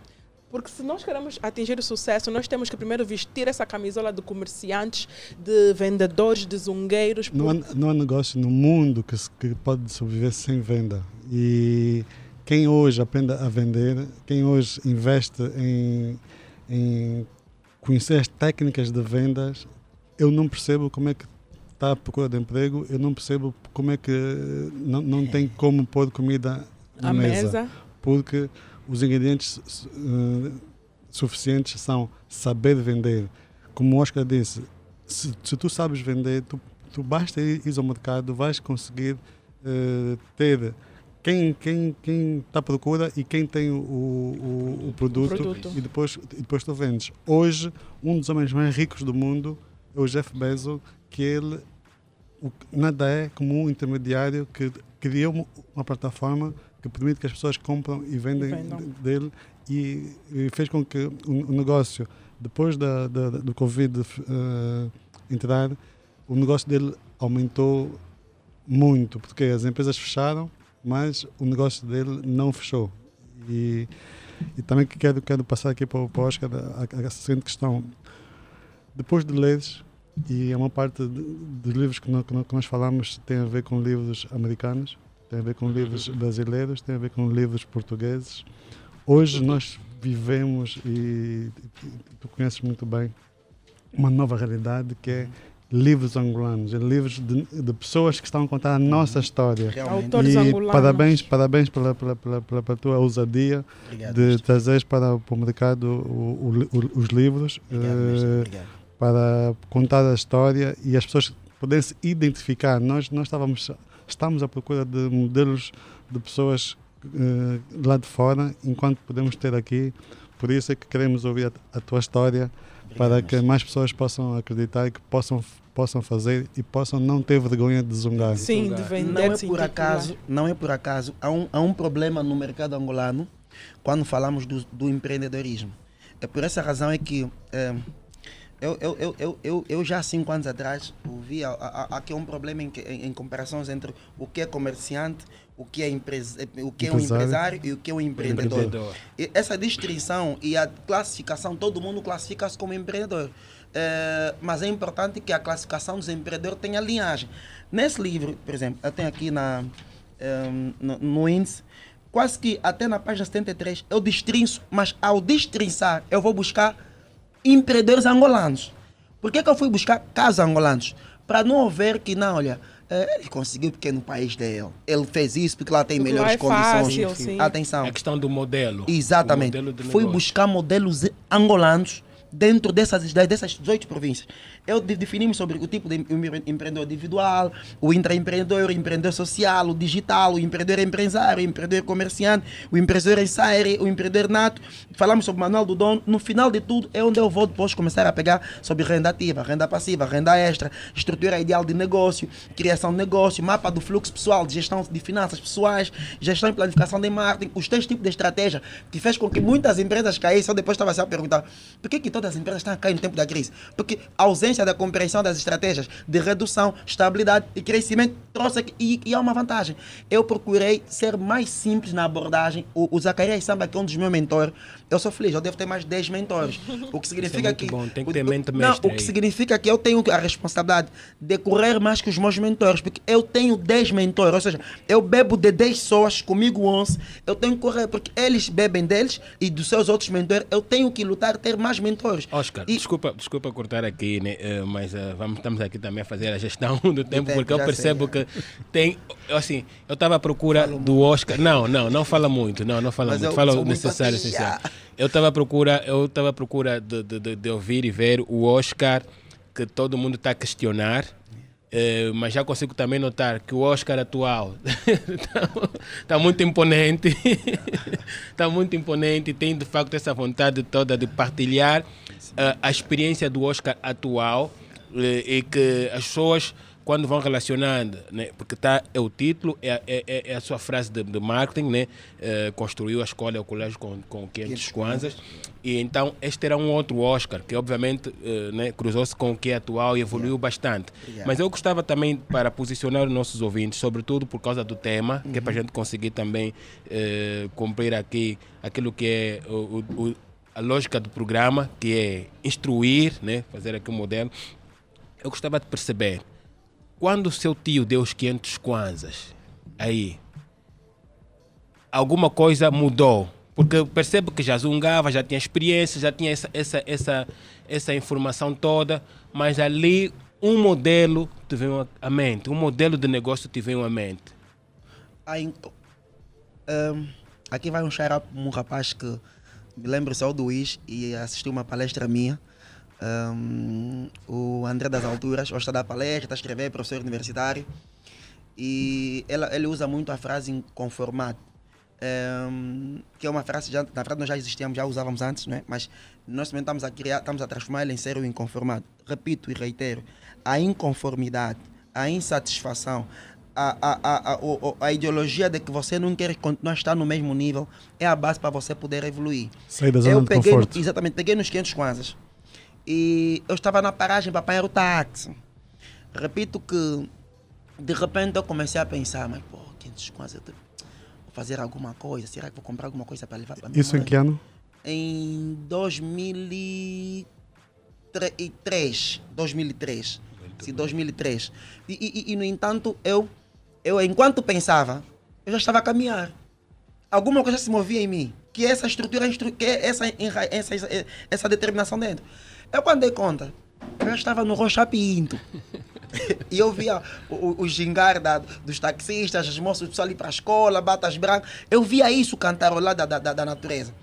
Porque se nós queremos atingir o sucesso, nós temos que primeiro vestir essa camisola de comerciantes, de vendedores, de zungueiros. Não há, não há negócio no mundo que, se- que pode sobreviver sem venda. E quem hoje aprende a vender, quem hoje investe em, em conhecer as técnicas de vendas, eu não percebo como é que está à procura de emprego, eu não percebo como é que não, não tem como pôr comida na a mesa. mesa. Porque os ingredientes eh, suficientes são saber vender. Como o Oscar disse, se, se tu sabes vender, tu, tu basta ir, ir ao mercado, vais conseguir eh, ter quem quem quem está à procura e quem tem o, o, o produto, produto. e depois e depois tu vendes. Hoje um dos homens mais ricos do mundo é o Jeff Bezos, que ele o nada é como um intermediário que criou uma- plataforma que permite que as pessoas compram e vendem E vendam. de- dele e, e fez com que o, o negócio, depois da, da- do Covid eh, entrar, o negócio dele aumentou muito, porque as empresas fecharam, mas o negócio dele não fechou. E, e também que quero, quero passar aqui para o para o Oscar a, a, seguinte questão. Depois de leres, e é uma parte dos livros que nós, que nós- que nós falamos tem a ver com livros americanos, tem a ver com livros brasileiros, tem a ver com livros portugueses. Hoje nós vivemos, e, e tu conheces muito bem, uma nova realidade que é livros angolanos, é livros de, de pessoas que estão a contar a nossa história. Realmente. Autores E angolanos. parabéns, parabéns pela, pela, pela, pela, pela tua ousadia Obrigado, de mestre. trazeres para, para o mercado o- o- o- os livros. Obrigado, eh, Obrigado. para contar a história e as pessoas poderem se identificar. Nós, nós estávamos, estamos à procura de modelos de pessoas eh, lá de fora, enquanto podemos ter aqui. Por isso é que queremos ouvir a, a tua história, para que mais pessoas possam acreditar e que possam, possam fazer e possam não ter vergonha de zungar. Sim, de vender, não é por acaso, não é por acaso, há um, há um problema no mercado angolano quando falamos do, do empreendedorismo. É por essa razão é que eh, eu, eu, eu, eu, eu, eu já há cinco anos atrás ouvi a- a- a- aqui um problema em, em, em comparações entre o que é comerciante, o que é, empresa, o que é um Empresário. empresário e o que é um empreendedor. Empreendedor. E essa distinção e a classificação, todo mundo classifica-se como empreendedor. Eh, mas é importante que a classificação dos empreendedores tenha linhagem. Nesse livro, por exemplo, eu tenho aqui na, eh, no, no índice, quase que até na página 73 eu destrinço, mas ao destrinçar eu vou buscar empreendedores angolanos. Por que, que eu fui buscar casos angolanos? Para não haver que, não, olha, É, Ele conseguiu porque no país dele. Ele fez isso porque lá tem Porque lá melhores é condições. fácil, sim. Atenção. É a questão do modelo. Exatamente. Modelo de Fui buscar modelos angolanos dentro dessas, dessas 18 províncias. Eu de- definimos sobre o tipo de empre- empreendedor individual, o intraempreendedor, o empreendedor social, o digital, o empreendedor empresário, o empreendedor comerciante, o empreendedor em série, o empreendedor nato. Falamos sobre o manual do dono. No final de tudo, é onde eu vou depois começar a pegar sobre renda ativa, renda passiva, renda extra, estrutura ideal de negócio, criação de negócio, mapa do fluxo pessoal, gestão de finanças pessoais, gestão e planificação de marketing, os três tipos de estratégia que fez com que muitas empresas caíssem. Eu depois estava a perguntar, por que, que todas as empresas estão a cair no tempo da crise? Porque a da compreensão das estratégias de redução, estabilidade e crescimento trouxe aqui, e, e há uma vantagem. Eu procurei ser mais simples na abordagem. O, o Zacarias Samba, que é um dos meus mentores, eu sou feliz, eu devo ter mais de 10 mentores. O que significa muito que. bom, tem que o- ter mente não, mestre o que aí. significa que eu tenho a responsabilidade de correr mais que os meus mentores, porque eu tenho 10 mentores, ou seja, eu bebo de 10 pessoas, comigo 11, eu tenho que correr, porque eles bebem deles e dos seus outros mentores, eu tenho que lutar, ter mais mentores. Oscar, E- desculpa, desculpa cortar aqui, né? Eh, mas eh, vamos, estamos aqui também a fazer a gestão (laughs) do tempo, tempo, porque eu percebo sei, que tem. eu, Assim, eu estava à procura do Oscar. Não, não, não fala muito, não, não fala Mas muito. Fala o necessário, já. Eu estava à procura, eu estava à procura de, de, de, de ouvir e ver o Oscar que todo mundo está a questionar. Eh, mas já consigo também notar que o Oscar atual (laughs) está muito imponente. Está (laughs) muito imponente tem de facto essa vontade toda de partilhar eh, a experiência do Oscar atual eh, e que as pessoas quando vão relacionando, né, porque tá, é o título, é, a- é, é- é a sua frase de, de marketing, né, eh, construiu a escola e o colégio com, com 500 kwanzas, e então este era um outro Oscar, que obviamente eh, né, cruzou-se com o que é atual e evoluiu bastante. Mas eu gostava também, para posicionar os nossos ouvintes, sobretudo por causa do tema, que é para a gente conseguir também eh, cumprir aqui aquilo que é o- o- a lógica do programa, que é instruir, né, fazer aqui um modelo. Eu gostava de perceber, quando o seu tio deu os 500 kwanzas, aí, alguma coisa mudou. Porque eu percebo que já zungava, já tinha experiência, já tinha essa, essa, essa, essa informação toda, mas ali um modelo te veio à mente, um modelo de negócio te veio à mente. Aí, Ahn, aqui vai um shout um rapaz que me lembro só do Luiz e assistiu uma palestra minha. Ahn, o André das Alturas, hoje está a dar palestra, está a escrever, professor universitário. E ela, ele usa muito a frase inconformado. Ahn, que é uma frase, já, na verdade nós já existíamos, já usávamos antes, não é? mas nós também estamos a criar, estamos a transformar ele em ser o inconformado. Repito e reitero, a inconformidade, a insatisfação, a, a, a, a, a ideologia de que você não quer continuar a estar no mesmo nível é a base para você poder evoluir. Sair da zona eu de peguei, no- conforto. exatamente, peguei nos 500 kwanzas e eu estava na paragem para apanhar o táxi. Repito que de repente eu comecei a pensar, mas pô, 500 kwanzas, eu devo- vou fazer alguma coisa, será que vou comprar alguma coisa para levar para minha Isso em mãe? que ano? Em 2003. 2003. Sim, 2003. E, e, e, e, no entanto, eu, eu, enquanto pensava, eu já estava a caminhar. Alguma coisa se movia em mim. Que essa estrutura, que essa, essa, essa, essa determinação dentro. Eu, quando dei conta, eu já estava no Rocha Pinto. e eu via o, o, gingar da, dos taxistas, os moços, o pessoal ali para a escola, batas brancas. Eu via isso cantarolar da, da, da, natureza.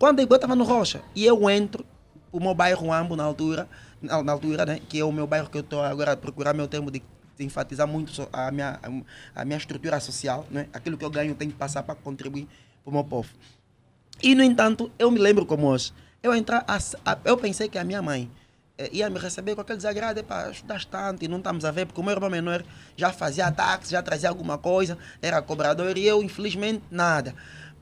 Quando eu estava no Rocha, e eu entro, o meu bairro Ambo, na altura, na, na altura, né, que é o meu bairro que eu estou agora a procurar meu termo de, enfatizar muito a minha, a minha estrutura social, né, aquilo que eu ganho tem que passar para contribuir para o meu povo. E, no entanto, eu me lembro como hoje. Eu, entrar, a, a- eu pensei que a minha mãe eh, ia me receber com aquele desagrado, para tanto e não estamos a ver, porque o meu irmão menor já fazia táxi, já trazia alguma coisa, era cobrador e eu, infelizmente, nada.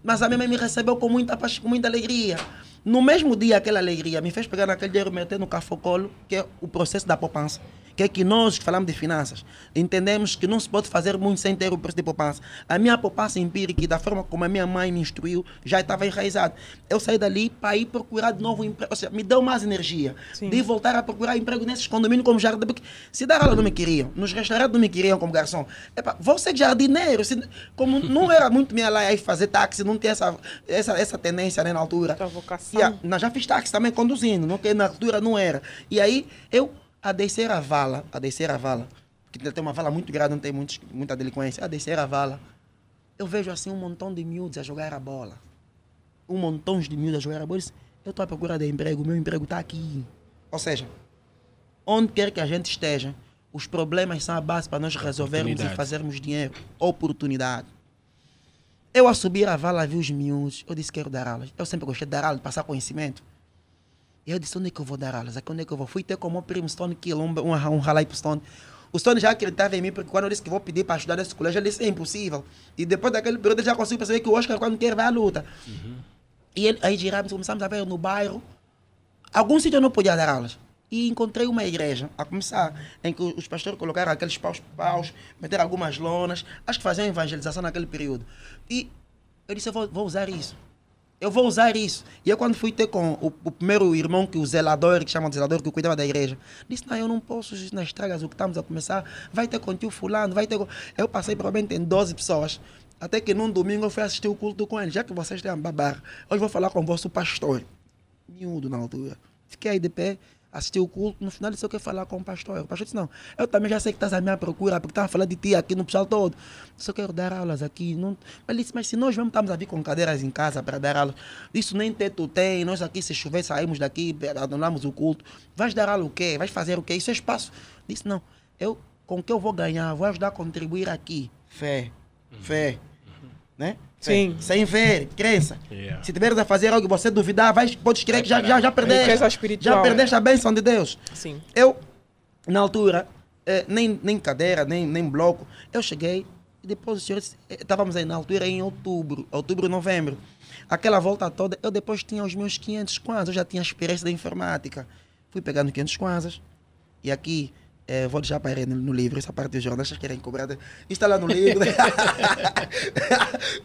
Mas a minha mãe me recebeu com muita com muita alegria. No mesmo dia, aquela alegria me fez pegar naquele dinheiro e meter no cafocolo, que é o processo da poupança. Que é que nós que falamos de finanças entendemos que não se pode fazer muito sem ter o processo de poupança. A minha poupança empírica da forma como a minha mãe me instruiu já estava enraizada. Eu saí dali para ir procurar de novo emprego, ou seja, me deu mais energia Sim. de voltar a procurar emprego nesses condomínios como jardim, porque se dar aula não me queriam, nos restaurantes não me queriam como garçom. Epa, vou ser jardineiro, se- como (laughs) não era muito minha lá aí fazer táxi, não tinha essa, essa, essa tendência né, na altura. Tua vocação. E a- já fiz táxi também conduzindo, não que na altura não era. E aí eu a descer a vala, a descer a vala, que tem uma vala muito grande, não tem muitos, muita delinquência. A descer a vala, eu vejo assim um montão de miúdos a jogar a bola. Um montão de miúdos a jogar a bola. Eu estou à procura de emprego, meu emprego está aqui. Ou seja, onde quer que a gente esteja, os problemas são a base para nós resolvermos e fazermos dinheiro. Oportunidade. Eu a subir a vala, vi os miúdos. Eu disse, quero dar aulas. Eu sempre gostei de dar aulas, de passar conhecimento. Eu disse, onde é que eu vou dar aulas? Aqui onde é que eu vou? Fui ter com o meu primo Stone Kill, um, um, um ralai pro Stone. O Stone já acreditava em mim, porque quando eu disse que vou pedir para estudar nesse colégio, ele disse, é impossível. E depois daquele período, eu já consigo perceber que o Oscar, quando quer, vai à luta. E ele, aí giramos, começamos a ver no bairro. Algum sítio eu não podia dar aulas. E encontrei uma igreja, a começar, em que os pastores colocaram aqueles paus, paus meteram algumas lonas, acho que faziam evangelização naquele período. E eu disse, eu vou, vou usar isso. Eu vou usar isso. E eu quando fui ter com o, o primeiro irmão, que o zelador, que chama de zelador, que cuidava da igreja, disse, não, eu não posso, isso nas estragas, o que estamos a começar, vai ter com tio fulano, vai ter com... Eu passei provavelmente em 12 pessoas. Até que num domingo eu fui assistir o culto com ele, já que vocês têm a babar. Hoje vou falar com o vosso pastor. Miúdo na altura. Fiquei aí de pé, assisti o culto, no final disse, eu quero falar com o pastor. O pastor disse, não, eu também já sei que estás à minha procura, porque estava falando de ti aqui no pessoal todo. Só quero dar aulas aqui. Não... Ele disse, mas se nós mesmo estamos a vir com cadeiras em casa para dar aulas, isso nem teto tem, nós aqui se chover saímos daqui, adornamos o culto. Vais dar aula o quê? Vais fazer o quê? Isso é espaço. Disse, não, eu com o que eu vou ganhar, vou ajudar a contribuir aqui. Fé, fé, né? Sim. Sem ver, crença. Yeah. Se tiveres a fazer algo e você duvidar, vai, podes crer que já, já, já perdeste. Já perdeste a bênção de Deus. Sim. Eu, na altura, eh, nem, nem cadeira, nem, nem bloco, eu cheguei e depois os senhores, eh, estávamos aí na altura em outubro, outubro, novembro. Aquela volta toda, eu depois tinha os meus 500 kwanzas, eu já tinha experiência da informática. Fui pegando 500 kwanzas e aqui, eh, vou deixar para no, no livro, essa parte dos jornalistas querem cobrar. Isto está lá no livro. (laughs)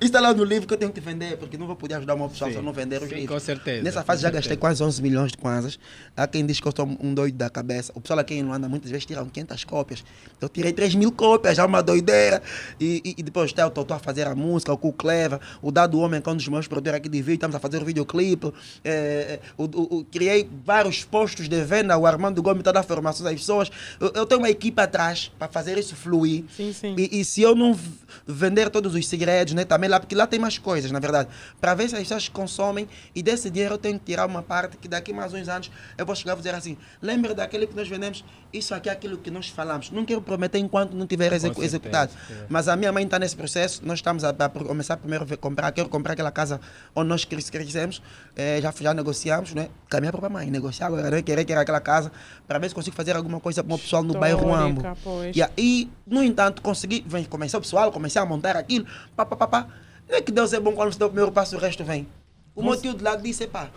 Está lá no livro que eu tenho que vender, porque não vou poder ajudar uma pessoa se eu não vender os Sim, livros. com certeza, Nessa fase já certeza. gastei quase 11 milhões de kwanzas. Há quem diz que eu sou um doido da cabeça. O pessoal aqui em Luanda muitas vezes tiram 500 cópias. Eu tirei 3 mil cópias, já uma doideira. E, e, e depois tá, eu estou a fazer a música, o Cu Cleva, o Dado Homem, que é um dos meus produtores aqui de vídeo, estamos a fazer o videoclipe. É, é, o, o- o- criei vários postos de venda, o Armando Gomes está a dar formação às pessoas. Eu, eu tenho uma equipe atrás para fazer isso fluir. Sim, sim. E, e se eu não vender todos os segredos, né, também lá, porque lá tem mais coisas, na verdade, para ver se as pessoas consomem e desse dinheiro eu tenho que tirar uma parte que daqui mais uns anos eu vou chegar e dizer assim: lembra daquele que nós vendemos? Isso aqui é aquilo que nós falamos. Não quero prometer enquanto não tiver execu- certeza, executado. é. Mas a minha mãe está nesse processo, nós estamos a, a começar primeiro a ver- comprar, quero comprar aquela casa onde nós cres- crescemos, eh, já, já negociamos, né? Com a minha própria mãe, negociar agora, né? querer querer aquela casa, para ver se consigo fazer alguma coisa para o pessoal no bairro Ambo. E aí, no entanto, consegui, vem, comecei o pessoal, comecei a montar aquilo, pá, pá, pá, pá. Não é que Deus é bom quando você dá o primeiro passo, o resto vem. O meu tio de lado disse, pá,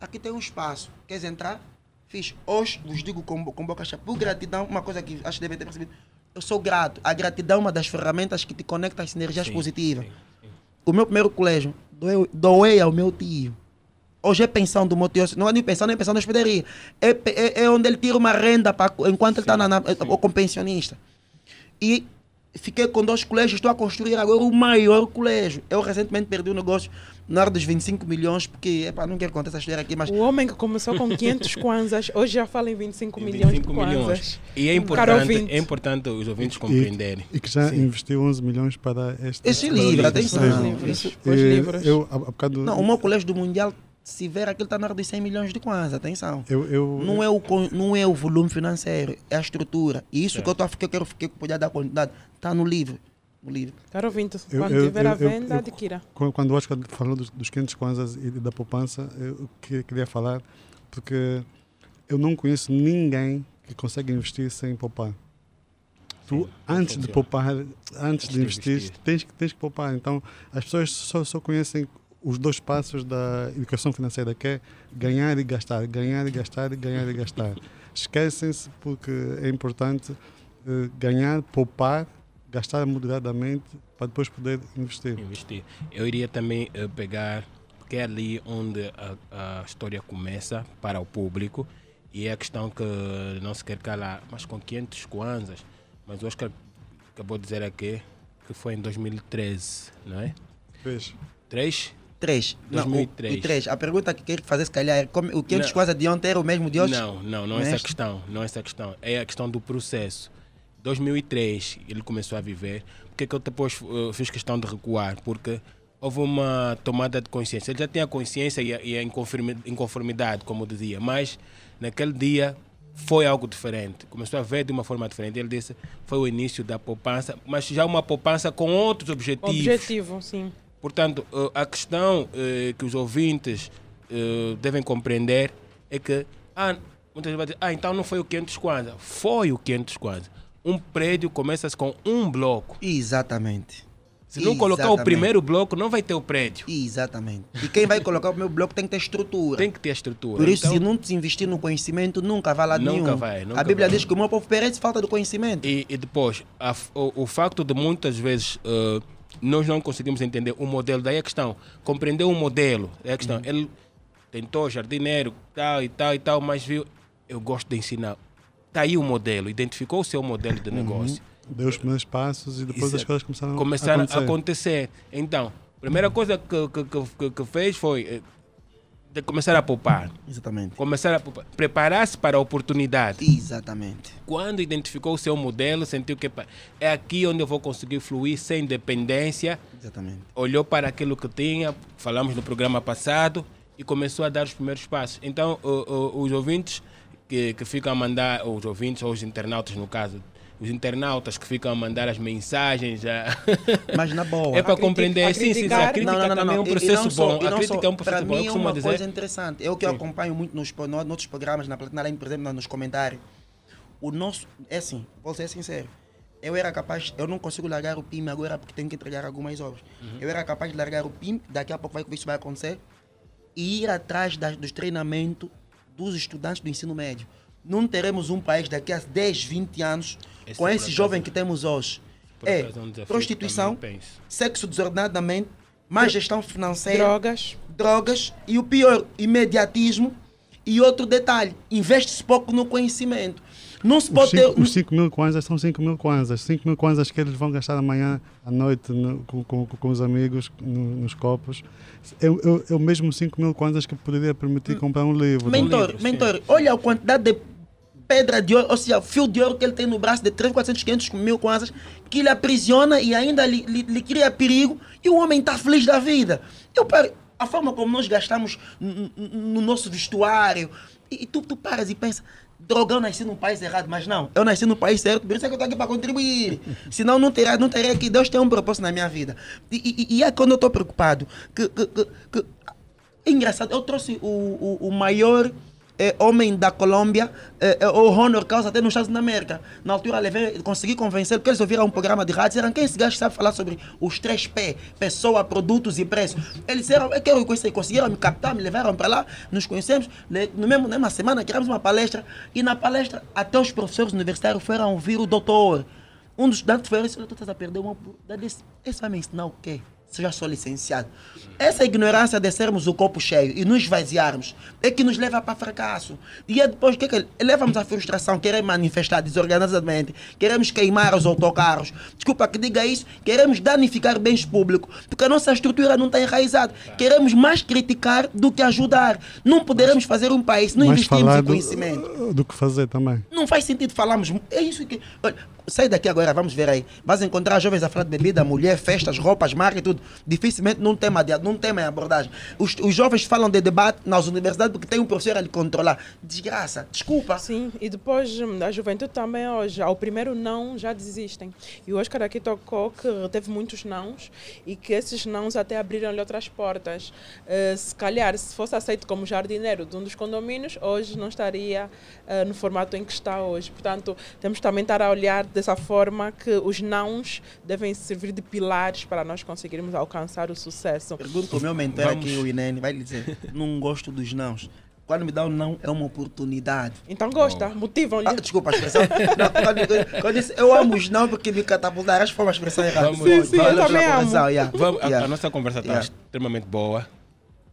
aqui tem um espaço, queres entrar? Fiz. Hoje, vos digo com, com boca cheia, por gratidão, uma coisa que acho que devem ter percebido, eu sou grato. A gratidão é uma das ferramentas que te conecta às sinergias Sim, positivas. sim, sim. O meu primeiro colégio, doeu, doei ao meu tio. Hoje é pensão do tio, não é nem pensão, nem pensão da hospedaria. É, é, é onde ele tira uma renda pra, enquanto ele está na, na, como pensionista. E fiquei com dois colégios, estou a construir agora o maior colégio. Eu recentemente perdi um negócio na hora dos 25 milhões, porque, epa, não quero contar essa história aqui, mas O homem que começou com 500 kwanzas, hoje já fala em 25 Em milhões de 25 kwanzas. milhões. E é importante, é importante os ouvintes compreenderem. E que já Sim. investiu 11 milhões para este. esse para livro, este atenção. livro. livros. Os E livros. Eu, há, há bocado, Não, o meu colégio do Mundial, se ver aquilo está na hora de 100 milhões de kwanza, atenção. eu, eu, Não é, o, não é o volume financeiro, é a estrutura. E isso que eu, tô, que eu quero que eu podia dar quantidade, está no livro. No livro. Caro ouvinte, Eu- quando eu- tiver à eu- eu- venda, eu- adquira. Quando o Oscar falou dos, dos 500 kwanzas e da poupança, eu que- queria falar, porque eu não conheço ninguém que consegue investir sem poupar. Tu, antes de poupar, antes de investir. tens, que- tens que poupar. Então, as pessoas só, só conhecem os dois passos da educação financeira, que é ganhar e gastar, ganhar e gastar, ganhar e gastar. Esquecem-se porque é importante eh, ganhar, poupar, gastar moderadamente para depois poder investir. investir. Eu iria também eh, pegar, porque é ali onde a, a história começa para o público e é a questão que não se quer calar, mas com 500 kwanzas, mas o Oscar acabou de dizer aqui que foi em 2013, não é? 3? Três. Não, o- 2003. o três. A pergunta que quero fazer, se calhar, é como, o 500 Não. kwanza de ontem era o mesmo de hoje? Não, não, não é é essa questão, não é essa a questão. É a questão do processo 2003 ele começou a viver. Por que que eu depois eh, fiz questão de recuar? Porque houve uma tomada de consciência. Ele já tinha consciência e a, e a inconformi- inconformidade, como eu dizia, mas naquele dia foi algo diferente. Começou a ver de uma forma diferente. Ele disse foi o início da poupança, mas já uma poupança com outros objetivos. Objetivo, sim. Portanto, eh, a questão eh, que os ouvintes eh, devem compreender é que ah, muitas vezes vai ah, então não foi o 500 Kwanza. Foi o 500 Kwanza. Um prédio começa com um bloco. Exatamente. Se não colocar o Exatamente. primeiro bloco, não vai ter o prédio. Exatamente. E quem vai colocar o meu bloco tem que ter estrutura. Tem que ter estrutura. Por isso, Então, se não se investir no conhecimento, nunca vai lá Nunca nenhum. vai, nunca a Bíblia vai. diz que o meu povo perece falta de conhecimento. E, e depois, a o, o facto de muitas vezes eh, nós não conseguimos entender o modelo, daí a questão, compreender o modelo, é a questão. Uhum. Ele tentou jardineiro, tal e tal e tal, mas viu, eu gosto de ensinar. Está aí o modelo, identificou o seu modelo Uhum. de negócio. Deu os primeiros passos e depois as Exato. coisas começaram, Começaram a acontecer. a acontecer. Então, a primeira coisa que, que, que, que- que fez foi eh, de começar a poupar. Exatamente. Começar a poupar. Preparar-se para a oportunidade. Exatamente. Quando identificou o seu modelo, sentiu que é aqui onde eu vou conseguir fluir sem dependência, Exatamente. olhou para aquilo que tinha, falamos no programa passado, e começou a dar os primeiros passos. Então, o- o- os ouvintes que, que ficam a mandar, os ouvintes ou os internautas, no caso, os internautas que ficam a mandar as mensagens, a- Mas na boa. é para compreender. a Sim, sim, sim, a crítica também é um processo não bom. A não crítica só- é um processo Para bom, eu mim é costumo uma dizer. coisa interessante. Eu que Sim. acompanho muito nos, no, noutros programas, na Platina Line, por exemplo, nos comentários. O nosso, é assim, vou ser sincero. Eu era capaz, eu não consigo largar o PIM agora porque tenho que entregar algumas obras. Uhum. Eu era capaz de largar o PIM, daqui a pouco vai, isso vai acontecer, e ir atrás das, dos treinamentos dos estudantes do ensino médio. Não teremos um país daqui a 10, 20 anos Esse com por esse jovem que temos hoje. É é um prostituição, sexo desordenadamente, má gestão financeira, Drogas. drogas e o pior, imediatismo. E outro detalhe, investe-se pouco no conhecimento. Não se Os pode ter. 5 os cinco mil kwanzas são 5 mil kwanzas. 5 mil kwanzas que eles vão gastar amanhã à noite no- com, com, com os amigos no- nos copos. É, é, é o mesmo 5 mil kwanzas que poderia permitir comprar um livro. Mentor, livro, sim. mentor, olha a quantidade de pedra de ouro, ou seja, fio de ouro que ele tem no braço de 3, 400, 500 mil kwanzas, que ele aprisiona e ainda lhe, lhe- lhe cria perigo, e o homem está feliz da vida. Eu paro, a forma como nós gastamos no nosso vestuário, e, e tu, tu paras e pensa, droga, eu nasci num país errado, mas não, eu nasci no país certo, por isso é que eu estou aqui para contribuir. (laughs) Senão não teria, não teria que Deus tem um propósito na minha vida. E, e- e é quando eu estou preocupado, que, que, que, que é engraçado, eu trouxe o, o, o maior eh, homem da Colômbia, eh, eh, o Honor Causa, até nos Estados da América. Na altura, levei, consegui convencer, porque eles ouviram um programa de rádio, disseram, quem é esse gajo sabe falar sobre os três P, pessoa, produtos e preço? Eles disseram, eu quero conhecer, conseguiram me captar, me levaram para lá, nos conhecemos, no mesmo, na mesma semana, criamos uma palestra, e na palestra, até os professores universitários foram ouvir o doutor. Um dos estudantes foi, "Esse doutor está a perder uma esse vai me ensinar o quê? Seja só licenciado. Essa ignorância de sermos o copo cheio e nos esvaziarmos é que nos leva para fracasso. E é depois que, que leva-nos à frustração, queremos manifestar desorganizadamente, queremos queimar os autocarros. Desculpa que diga isso, queremos danificar bens públicos, porque a nossa estrutura não está enraizada. Queremos mais criticar do que ajudar. Não poderemos fazer um país se não falar em do, conhecimento. do que fazer também. Não faz sentido falarmos. É isso que. Olha, sai daqui agora, vamos ver aí. Vais encontrar jovens a falar de bebida, mulher, festas, roupas, marca e tudo. Dificilmente num tema, de, num tema em abordagem. Os, os jovens falam de debate nas universidades porque tem um professor a lhe controlar. Desgraça, desculpa. Sim, e depois hum, a juventude também hoje, ao primeiro não, já desistem. E o Oscar aqui tocou que teve muitos nãos e que esses nãos até abriram-lhe outras portas. Eh, se calhar, se fosse aceito como jardineiro de um dos condomínios, hoje não estaria eh, no formato em que está hoje. Portanto, temos também estar a olhar dessa forma que os nãos devem servir de pilares para nós conseguirmos alcançar o sucesso. Pergunta o meu mentor Vamos. aqui, o Inene, vai lhe dizer: não gosto dos nãos. Quando me dá um não, é uma oportunidade. Então gosta, motivam-lhe. Ah, desculpa a expressão. (laughs) Não, quando, quando eu disse, eu amo os não porque me catapultaram, acho que foi uma expressão errada. Vamos- Sim, sim, eu Valeu pela também amo. yeah. Vamos, a- Yeah. a, nossa conversa está Yeah. extremamente boa.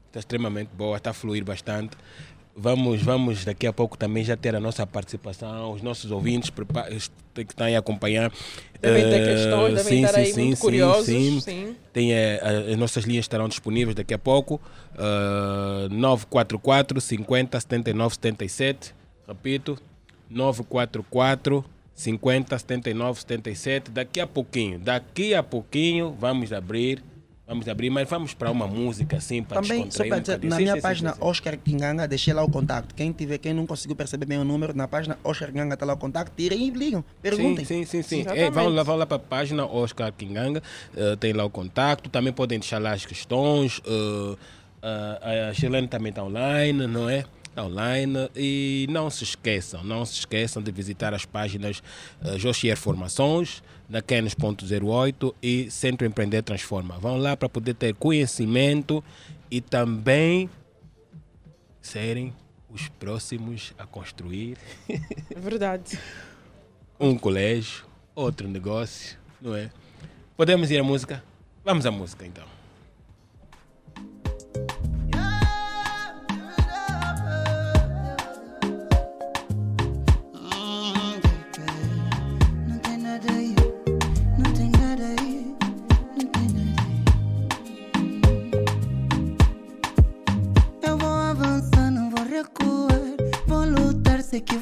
Está extremamente boa, está a fluir bastante. Vamos, vamos daqui a pouco também já ter a nossa participação, os nossos ouvintes que estão aí a acompanhar. Devem ter Eh, questões, devem sim, estar sim, aí sim, muito sim, curiosos. sim. sim. Tem, eh, as nossas linhas estarão disponíveis daqui a pouco. eh, 944 50 79 77. Repito, 944 50, 79, 77. Daqui a pouquinho, daqui a pouquinho vamos abrir. Vamos abrir, mas vamos para uma música assim para Também, só para um dizer, bocadinho. na Sim, minha sim, página sim, sim. Oscar Kinganga, deixei lá o contato. Quem tiver, quem não conseguiu perceber bem o número, na página Oscar Kinganga está lá o contato. Tirem e ligam. Perguntem. Sim, sim, sim. É, vão lá, vão lá para a página Oscar Kinganga, eh, tem lá o contacto, também podem deixar lá as questões. eh, a- a Chilene também está online, não é? Está online. E não se esqueçam, não se esqueçam de visitar as páginas uh, Formações, na Kenes.08 e Centro Empreender Transforma. Vão lá para poder ter conhecimento e também serem os próximos a construir (laughs) verdade. um colégio, outro negócio, não é? Podemos ir à música? Vamos à música então.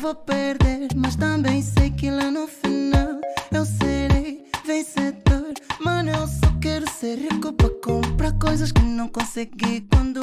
Vou perder. Mas também sei que lá no final eu serei vencedor. Mano, eu só quero ser rico para comprar coisas que não consegui quando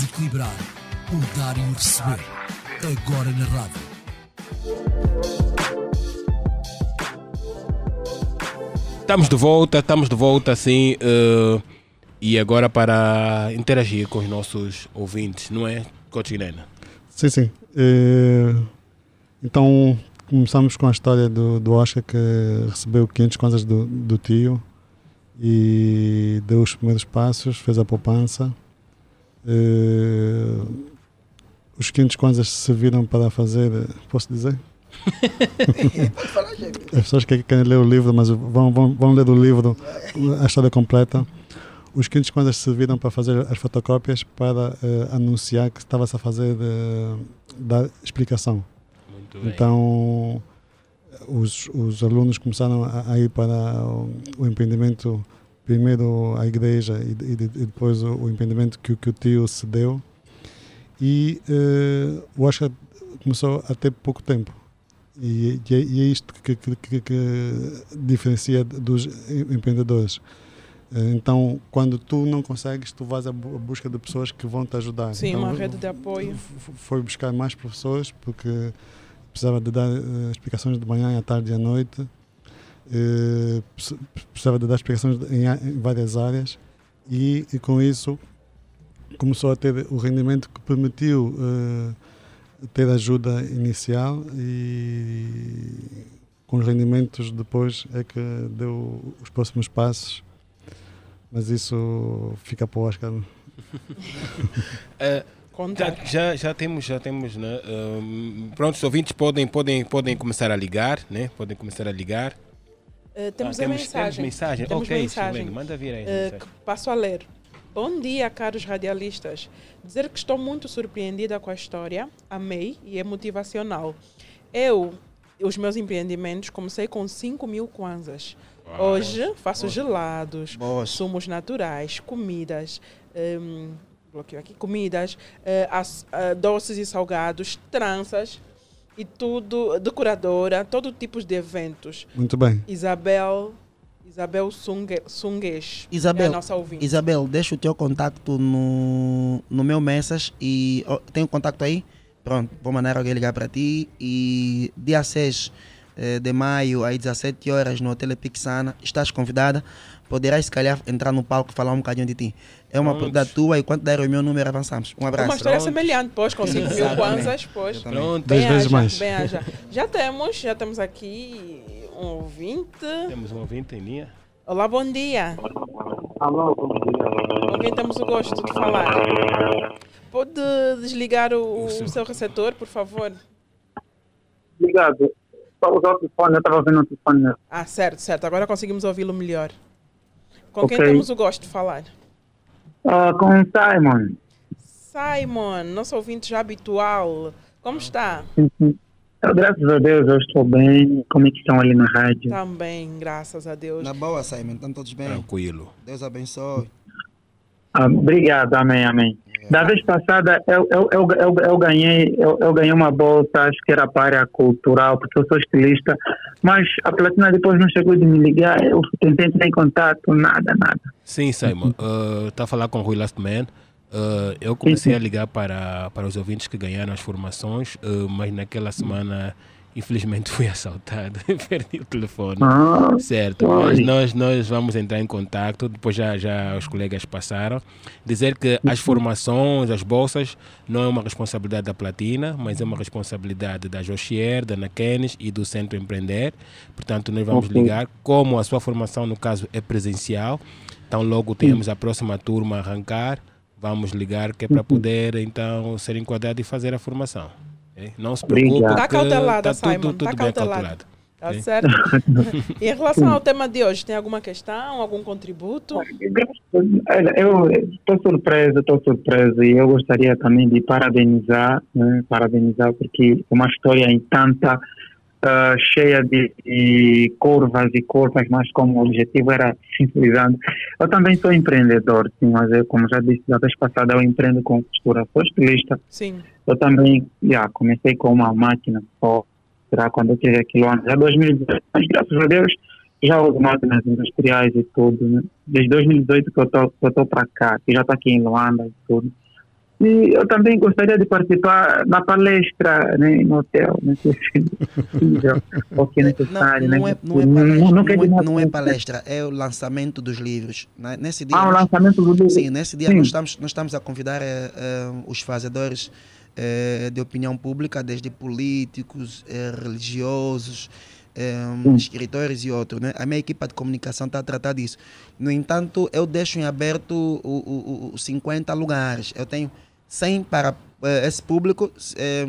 de equilibrar. O dar e o receber. Agora na rádio. Estamos de volta, estamos de volta assim. eh, e agora para interagir com os nossos ouvintes, não é, Coach Guilherme? Sim, sim. Eh, então, começamos com a história do, do Oscar que recebeu 500 kwanzas do, do tio e deu os primeiros passos, fez a poupança. Eh, os 500 kwanzas serviram para fazer, posso dizer? (laughs) As pessoas que querem ler o livro, mas vão, vão, vão ler do livro a história completa. Os 500 kwanzas serviram para fazer as fotocópias para eh, anunciar que estava-se a fazer eh, dar explicação. Muito bem. Então, os, os alunos começaram a, a ir para o, o empreendimento, primeiro a igreja e, e e depois o, o empreendimento que, o- que o tio cedeu. E eh, o Oscar começou a ter pouco tempo. E, e é, e é isto que, que, que- diferencia dos em- empreendedores. Eh, Então, quando tu não consegues, tu vais à bu- à busca de pessoas que vão te ajudar. Sim, Então, uma rede de apoio. foi buscar mais professores porque precisava de dar eh, explicações de manhã, à tarde e à noite. Eh, precis- precisava de dar explicações em, em várias áreas e, e com isso começou a ter o rendimento que permitiu eh, ter ajuda inicial e com os rendimentos depois é que deu os próximos passos. Mas isso fica para o Oscar. (laughs) Eh, já, já, já temos, já temos, né? Um, pronto, os ouvintes podem, podem, podem começar a ligar, né? Podem começar a ligar. Eh, temos Ah, a temos, mensagem. Temos mensagem. Temos ok, mensagem. Silene, manda vir aí. que passo a ler. Bom dia, caros radialistas. Dizer que estou muito surpreendida com a história, amei e é motivacional. Eu, os meus empreendimentos, comecei com 5 mil kwanzas. Hoje faço gelados, Boas. sumos naturais, comidas, hum, bloqueio aqui, comidas, eh, as- ah, doces e salgados, tranças e tudo, decoradora, todo tipo de eventos. Muito bem. Isabel, Isabel Sunge, Sungues, é a Isabel, nossa ouvinte. Isabel, deixa o teu contacto no, no meu message e ó, tem o contacto aí? Pronto, vou mandar alguém ligar para ti e dia 6 eh, de maio, às 17 horas, no Hotel Pixana, estás convidada. Poderás, se calhar, entrar no palco e falar um bocadinho de ti. É uma Pronto. da tua e quando der o meu número, avançamos. Um Uma abraço. história Pronto. semelhante, pois, com 5 mil kwanzas, pois. Pronto, Dez vezes mais. bem haja. Já temos, já temos aqui um ouvinte. temos um ouvinte em linha. Olá, bom dia. Alô, bom dia. Com quem temos o gosto de falar? Pode desligar o, o seu receptor, por favor? Obrigado. Só usar o telefone, eu estava ouvindo o telefone. Ah, certo, certo. Agora conseguimos ouvi-lo melhor. Com quem Ok. temos o gosto de falar? Ah, com Simon. Simon, nosso ouvinte já habitual. Como está? Graças a Deus, eu estou bem. Como é que estão ali na rádio? Também, graças a Deus. Na boa, Simon, estão todos bem? Tranquilo. Deus abençoe. Ah, obrigado, amém, amém. Da vez passada, eu, eu, eu, eu, eu ganhei, eu, eu ganhei uma bolsa, acho que era para a área cultural, porque eu sou estilista, mas a Platina depois não chegou de me ligar, eu tentei entrar em contato, nada, nada. Sim, Simon. Está a falar com o Rui Lastman. Uh, eu comecei a ligar para, para os ouvintes que ganharam as formações, uh, mas naquela semana, infelizmente, fui (laughs) assaltado. Perdi o telefone. Ah, Certo, mas nós, nós vamos entrar em contato, depois já, já os colegas passaram. Dizer que as formações, as bolsas, não é uma responsabilidade da Platina, mas é uma responsabilidade da Josier, da Nakenes e do Centro Empreender. Portanto, nós vamos Ok. ligar, como a sua formação, no caso, é presencial, então logo temos a próxima turma a arrancar, vamos ligar que é para poder, então, ser enquadrado e fazer a formação. Ok? Não se preocupe. Está cautelada, tá Simon. Está cautelada. Tá certo? (laughs) E em relação ao tema de hoje, tem alguma questão, algum contributo? Eu estou surpreso, estou surpreso e eu gostaria também de parabenizar, né, parabenizar porque é uma história em tanta ah, cheia de, de curvas e curvas, mas como o objetivo era simbolizando. Eu também sou empreendedor, sim, mas eu, como já disse da vez passada, eu empreendo com costura, sou estilista. Sim. Eu também, já, comecei com uma máquina só, será quando eu tive aquilo antes, já 2018, mas graças a Deus já uso máquinas industriais e tudo, né? Desde 2018 que eu estou para cá, que já estou aqui em Luanda e tudo. E eu também gostaria de participar na palestra, né, no hotel, não sei se é possível, ou que é Não, (laughs) necessário, não, né? é, não, é palestra, não é, não é nada. palestra, é o lançamento dos livros. né? Nesse dia, Ah, o lançamento do livro. Sim, nesse dia Sim. nós estamos, nós estamos a convidar eh, os fazedores eh, de opinião pública, desde políticos, eh, religiosos, Sim. escritores e outros. Né? A minha equipa de comunicação está a tratar disso. No entanto, eu deixo em aberto o, o- o 50 lugares. Eu tenho 100 para eh, esse público, eh,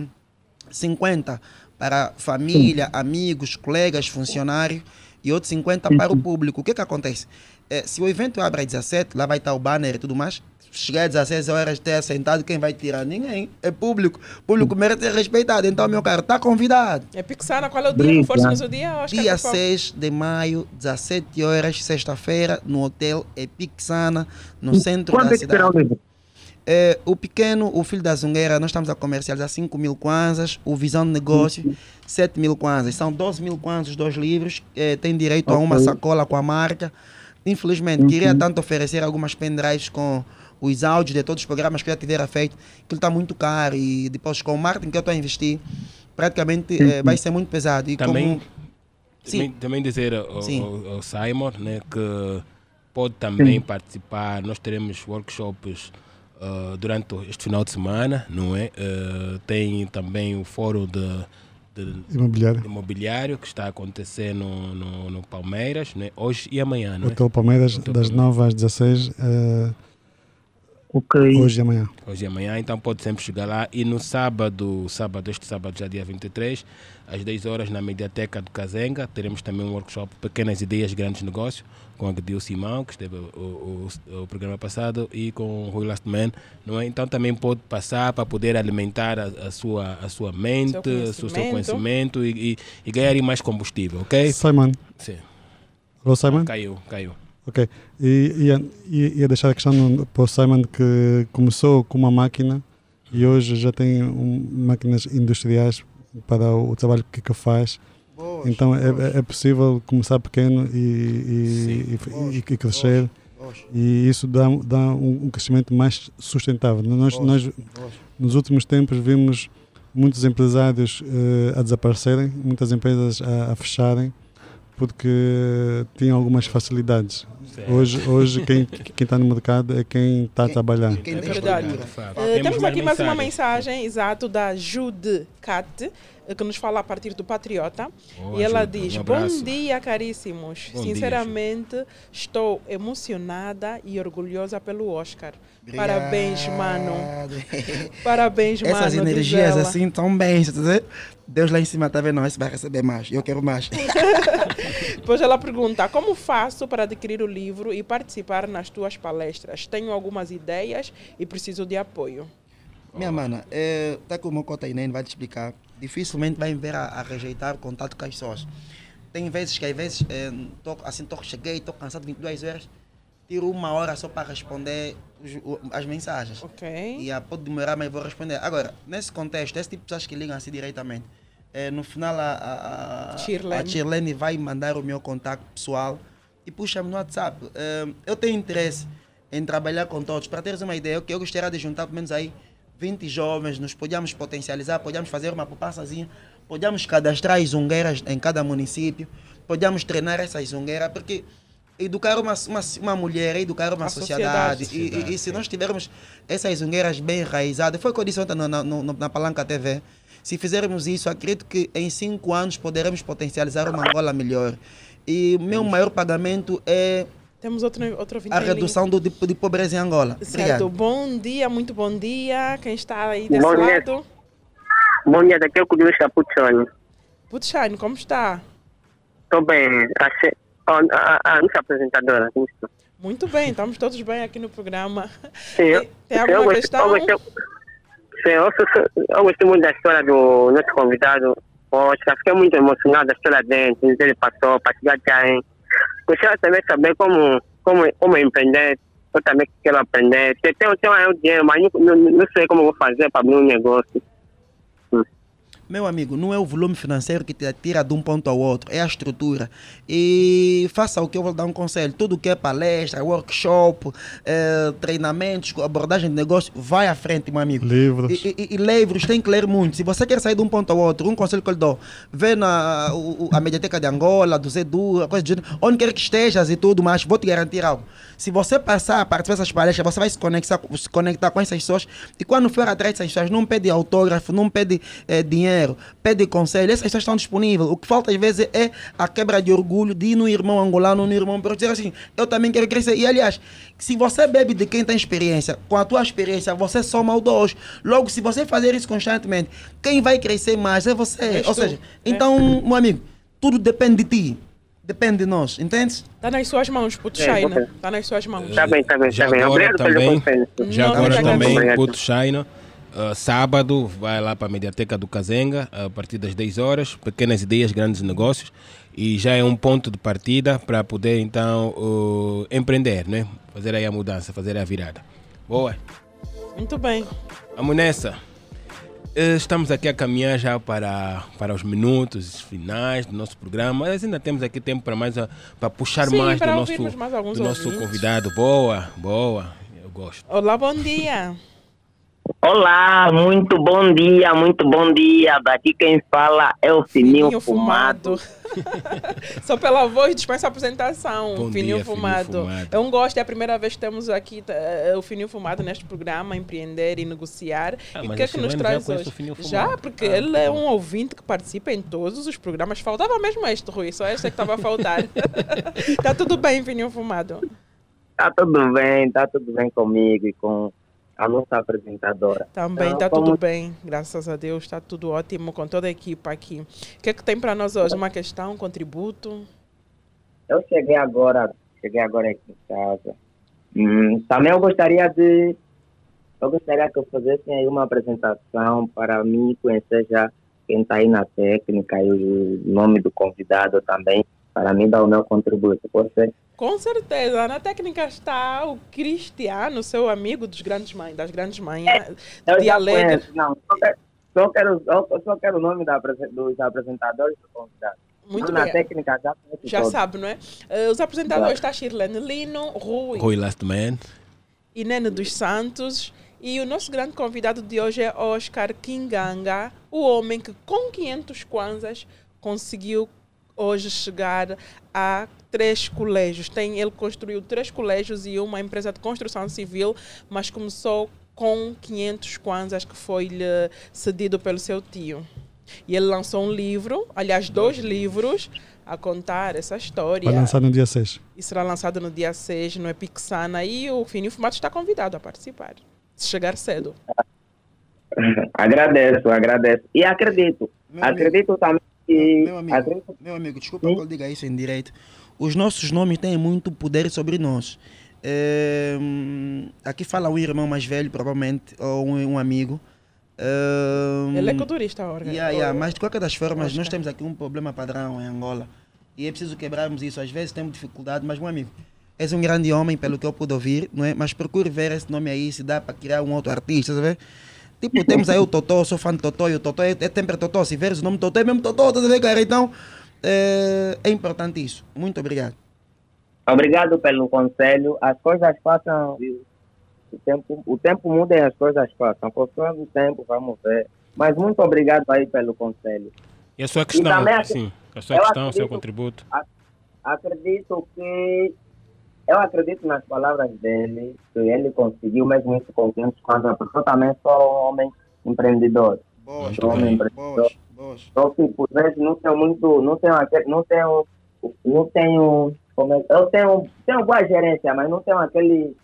50 para família, amigos, colegas, funcionários e outros 50 para o público. O que que acontece? Eh, se o evento abre às 17, lá vai estar o banner e tudo mais. Chegar às 16 horas, ter sentado, quem vai tirar? Ninguém. É público. O público merece ser respeitado. Então, meu caro, está convidado. É Pixana, qual é o dia? O dia, Oscar, Dia por favor. 6 de maio, 17 horas, sexta-feira, no Hotel Epixana, no centro Quanto da é que será o cidade. É, o pequeno, o filho da Zungueira, nós estamos a comercializar 5 mil kwanzas, o Visão de Negócio, 7 mil kwanzas. São 12 mil kwanzas os dois livros, é, tem direito a uma sacola com a marca. Infelizmente, queria tanto oferecer algumas pendrives com os áudios de todos os programas que eu já tivera feito, que ele está muito caro e depois com o marketing que eu estou a investir, praticamente eh, vai ser muito pesado. E Também, como... Sim. também, também dizer ao, Sim. ao- ao Simon né, que pode também participar. Nós teremos workshops uh, durante este final de semana, não é? Uh, tem também o fórum de, de Imobiliário. imobiliário que está a acontecer no, no, no Palmeiras, não é? hoje e amanhã, não é? Hotel Palmeiras, Hotel das Palmeiras. 9 às 16, eh, Ok. hoje e amanhã. Hoje e amanhã, então pode sempre chegar lá. E no sábado, sábado, este sábado, já dia 23, às 10 horas, na Mediateca do Cazenga, teremos também um workshop Pequenas Ideias, Grandes Negócios, com a Gdil Simão, que esteve o, o, o programa passado, e com o Rui Lastman. Não é? Então também pode passar para poder alimentar a, a sua, a sua mente, Seu o seu, seu conhecimento. e, e, e ganhar mais combustível, ok? Simon. Sim. Alô, Simon? Caiu, caiu. Ok. E ia, ia, deixar a questão para o Simon que começou com uma máquina e hoje já tem um, máquinas industriais para o, trabalho que, que faz. Boas, Então é, boas, é- é possível começar pequeno e, e, e- e- e crescer e isso dá, dá um, um crescimento mais sustentável. Nós, nós nos últimos tempos vimos muitos empresários eh, a desaparecerem, muitas empresas a, a fecharem porque tinham algumas facilidades. Hoje, hoje quem quem está no mercado é quem está a trabalhar. Quem É tem verdade. Eh, temos aqui mais uma mensagem, exato, da Jude Cat, eh, que nos fala a partir do Patriota. Boa, e ela Jude, diz: um Bom dia, caríssimos. Bom dia, Sinceramente, estou emocionada e orgulhosa pelo Oscar. Parabéns, mano. Obrigado. Parabéns, mano. (laughs) Essas energias assim tão bem. tá vendo? Deus lá em cima está vendo, nós vai receber mais. Eu quero mais. (laughs) Depois ela pergunta: Como faço para adquirir o livro e participar nas tuas palestras? Tenho algumas ideias e preciso de apoio. Minha mana, é, tá com o meu cota Inês, vai te explicar. Dificilmente vai me ver a, a rejeitar o contato com as pessoas. Tem vezes que às vezes, é, tô, assim, tô, cheguei, estou cansado 22 horas, tiro uma hora só para responder os- o- as mensagens. Ok? E ah, pode demorar, mas vou responder. Agora, nesse contexto, esse tipo de pessoas que ligam assim diretamente, eh, no final a, a, a, Shirlene. a Shirlene vai mandar o meu contato pessoal e puxa-me no WhatsApp. Eh, eu tenho interesse em trabalhar com todos. Para teres uma ideia, eu gostaria de juntar pelo menos aí 20 jovens, nos podíamos potencializar, podíamos fazer uma poupançazinha, podíamos cadastrar as zungueiras em cada município, podíamos treinar essas zungueiras, porque educar uma, uma, uma mulher educar uma A sociedade. sociedade. E- E, e se nós tivermos essas zungueiras bem enraizadas, foi o que eu disse ontem na, no- na Palanca TV, se fizermos isso, acredito que em cinco anos poderemos potencializar uma Angola melhor. E o meu maior pagamento é Temos outro, outro a redução do, de, de pobreza em Angola. Certo. Obrigado. Bom dia, muito bom dia. Quem está aí desse Bom dia. lado? Bom dia, daqui é o Cudilho Chapuchone. Putshine, como está? Estou bem. Achei... A, a, a nossa apresentadora. Muito bem, estamos todos bem aqui no programa. Sim, Tem, tem eu alguma gostei- questão? Eu gostei, sim, eu, muito da história do nosso convidado. Poxa, fiquei muito emocionado da história dele, ele passou para chegar. Gostaria também de saber como, como, como empreender. Eu também quero aprender. Eu tenho, tenho aí o dinheiro, mas não, não, não sei como vou fazer para abrir um negócio. Meu amigo, não é o volume financeiro que te tira de um ponto ao outro, é a estrutura. E faça o que eu vou dar um conselho: tudo que é palestra, workshop, eh, treinamentos, abordagem de negócio, vai à frente, meu amigo. Livros. E, e- e livros, tem que ler muito. Se você quer sair de um ponto ao outro, um conselho que eu lhe dou: vê na o- a Mediateca de Angola, do Zedu, coisa do gênero, onde quer que estejas e tudo mais, vou te garantir algo. Se você passar a participar dessas palestras, você vai se conectar, se conectar com essas pessoas e quando for atrás dessas pessoas, não pede autógrafo, não pede eh, dinheiro, pede conselho. Essas estão disponíveis. O que falta às vezes é a quebra de orgulho de ir no irmão angolano, no irmão pero dizer assim, eu também quero crescer. E aliás, se você bebe de quem tem experiência, com a tua experiência, você soma o dois. Logo, se você fazer isso constantemente, quem vai crescer mais é você. És Ou tu. seja, então, meu amigo, tudo depende de ti. Depende de nós, entende? Está nas suas mãos, Putshine. ok. Está nas suas mãos. Está bem, está bem, está bem. Obrigado pelo também, conselho. já agora também. Puto China, uh, sábado, vai lá para a Mediateca do Cazenga, a partir das 10 horas, pequenas ideias, grandes negócios, e já é um ponto de partida para poder então uh, empreender, né? fazer aí a mudança, fazer a virada. Boa, Muito bem. vamos nessa. Eh, Estamos aqui a caminhar já para, para os minutos finais do nosso programa, mas ainda temos aqui tempo para mais a- para puxar Sim, mais do para nosso, ouvirmos mais do nosso ouvintes. convidado. Boa, boa, eu gosto. Olá, bom dia. Olá, muito bom dia, muito bom dia. Daqui quem fala é o Fininho, Fininho Fumado. (laughs) Só pela voz dispensa a apresentação. Bom Fininho, dia, Fininho fumado. Fumado. É um gosto, é a primeira vez que temos aqui eh, o Fininho Fumado neste programa, empreender e negociar. Ah, e o que é que nos traz hoje? o Fininho Já, Fumado. porque Ah, ele tá é bom. um ouvinte que participa em todos os programas. Faltava mesmo este, Rui, só este é que estava a faltar. Está (laughs) tudo bem, Fininho Fumado? Tá tudo bem, tá tudo bem comigo e com a nossa apresentadora. Também Então, está como- tudo bem, graças a Deus, está tudo ótimo com toda a equipa aqui. O que é que tem para nós hoje? Uma questão, um contributo? Eu cheguei agora, cheguei agora aqui em casa. Hum, também eu gostaria de, eu gostaria que eu fizessem aí uma apresentação para mim conhecer já quem está aí na técnica e o nome do convidado também, para mim dar o meu contributo. Pode ser? Com certeza, na técnica está o Cristiano, seu amigo dos grandes mães, das grandes manhãs, Eu de já Alegre. não, só quero, só quero, só quero o nome da, dos apresentadores do convidado. Muito na bem. técnica já conheço Já sabe, não é? Eh, os apresentadores Já. está Shirlene Lino, Rui, Rui Last Man. e Nene dos Santos. E o nosso grande convidado de hoje é Oscar Kinganga, o homem que com 500 kwanzas conseguiu hoje chegar a três colégios. Tem, ele construiu três colégios e uma empresa de construção civil, mas começou com 500 kwanzas que foi-lhe cedido pelo seu tio. E ele lançou um livro, aliás, dois livros, a contar essa história. Vai lançar no dia 6. E será lançado no dia 6 no Epixana. E o Fininho Fumato está convidado a participar. Se chegar cedo. (laughs) Agradeço, agradeço. E acredito, Meu amigo. acredito também que. Meu amigo, meu amigo, desculpa que eu diga isso em direito. Os nossos nomes têm muito poder sobre nós. É, aqui fala um irmão mais velho, provavelmente, ou um, um amigo. É, Ele é culturista, Orga. Yeah, yeah, mas de qualquer das formas, Oscar. nós temos aqui um problema padrão em Angola. E é preciso quebrarmos isso. Às vezes temos dificuldade, mas, meu amigo, és um grande homem, pelo que eu pude ouvir, não é? Mas procure ver esse nome aí, se dá para criar um outro artista, sabe? Tipo, temos aí o Totó, sou fã de Totó, e o Totó é, é sempre Totó. Se veres o nome Totó, é mesmo Totó, tá a ver, cara? Então, é, é importante isso. Muito obrigado. Obrigado pelo conselho. As coisas passam. O tempo, o tempo muda e as coisas passam. Conforme o tempo, vamos ver. Mas muito obrigado aí pelo conselho. E a sua questão, também sim, a sua questão, o seu acredito- contributo. Acredito que. Eu acredito nas palavras dele, que ele conseguiu mesmo isso com 500 quando porque eu também sou um homem empreendedor. Boas, Sou um homem empreendedor. boas, boas. Só que por vezes não tenho muito, não tenho aquele, não tenho, não tenho, como é, eu tenho, tenho boa gerência, mas não tenho aquele,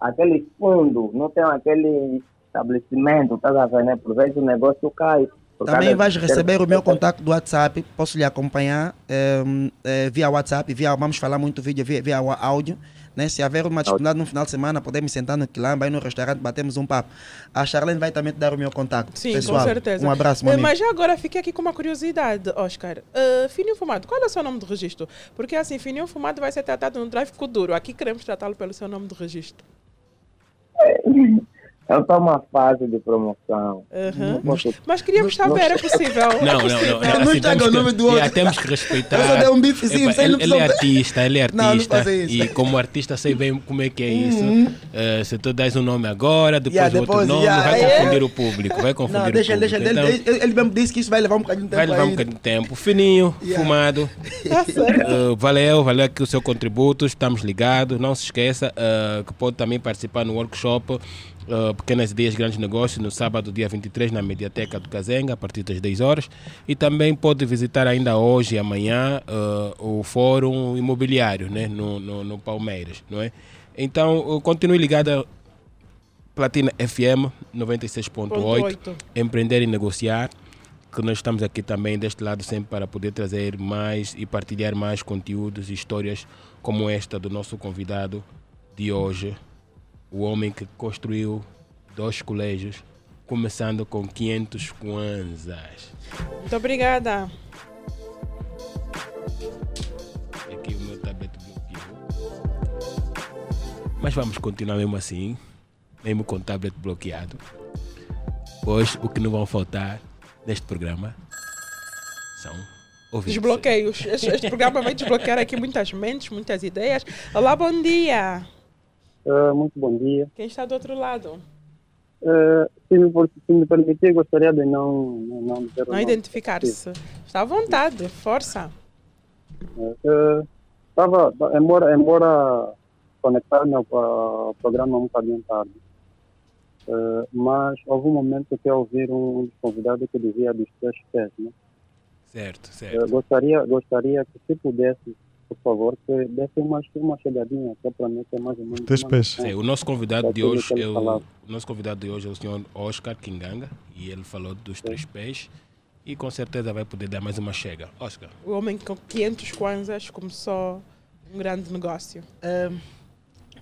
aquele fundo, não tenho aquele estabelecimento, tá a ver, né? Por vezes o negócio cai. Também vais receber o meu contato do WhatsApp, posso lhe acompanhar eh, eh, via WhatsApp, via, vamos falar muito vídeo via, via áudio. Né? Se haver uma disponibilidade no final de semana, podemos sentar no Quilamba, aí no restaurante, batemos um papo. A Charlene vai também te dar o meu contato. Sim, pessoal. com certeza. Um abraço, meu Eh, amigo. Mas já agora fiquei aqui com uma curiosidade, Oscar. Uh, Fininho Fumado, qual é o seu nome de registro? Porque assim, Fininho Fumado vai ser tratado no Drive Kuduro. Aqui queremos tratá-lo pelo seu nome de registro. (laughs) Eu estou numa fase de promoção. Uhum. Não posso- Mas queríamos saber, é possível? Não, é não, não. não, assim, Não estraga temos o que- nome do outro. yeah, temos que respeitar. Eu só dei um bifezinho, Epa, vocês ele, não ele é artista, ele é Não, não artista. isso. E como artista sei bem como é que é isso. Uhum. Eh, se tu dás um nome agora, depois Yeah, o outro depois, nome, yeah, vai yeah. confundir o público. Vai confundir Não, deixa o ele, público. deixa ele. Então, Ele, ele mesmo disse que isso vai levar um bocadinho de tempo Vai levar um bocadinho de tempo. Fininho, Yeah. fumado. (laughs) Certo. Uh, valeu, valeu aqui o seu contributo. Estamos ligados. Não se esqueça uh, que pode também participar no workshop uh, Pequenas Ideias, Grandes Negócios, no sábado, dia 23, na Mediateca do Cazenga, a partir das 10 horas. E também pode visitar ainda hoje e amanhã uh, o Fórum Imobiliário, né, no, no, no Palmeiras. Não é? Então, continue ligado. Platina FM 96.8, Oito. Empreender e Negociar, que nós estamos aqui também deste lado sempre para poder trazer mais e partilhar mais conteúdos e histórias como esta do nosso convidado de hoje, o homem que construiu dois colégios, começando com 500 kwanzas. Muito obrigada. Aqui o meu tablet bloqueou. Mas vamos continuar mesmo assim, mesmo com o tablet bloqueado. Pois o que não vão faltar neste programa são ouvintes. Desbloqueios. Este, este programa vai desbloquear aqui muitas mentes, muitas ideias. Olá, bom dia. Ah, muito bom dia. Quem está do outro lado? eh, se, me, for- se me permitir, gostaria de não, não Não identificar-se. Está à vontade, força. Eh, Estava, embora, embora conectar-me ao, ao programa um bocadinho tarde, eh, mas houve um momento que eu ouvi um dos convidados que dizia dos três pés, né? Certo, certo. gostaria, gostaria que se pudesse, por favor, que desse uma, uma chegadinha, que é para mim ter mais ou menos Três pés. Sim, o nosso convidado de hoje que é o, o nosso convidado de hoje é o senhor Oscar Kinganga e ele falou dos três pés e com certeza vai poder dar mais uma chega. Oscar. O homem com 500 kwanzas começou um grande negócio. Ahm,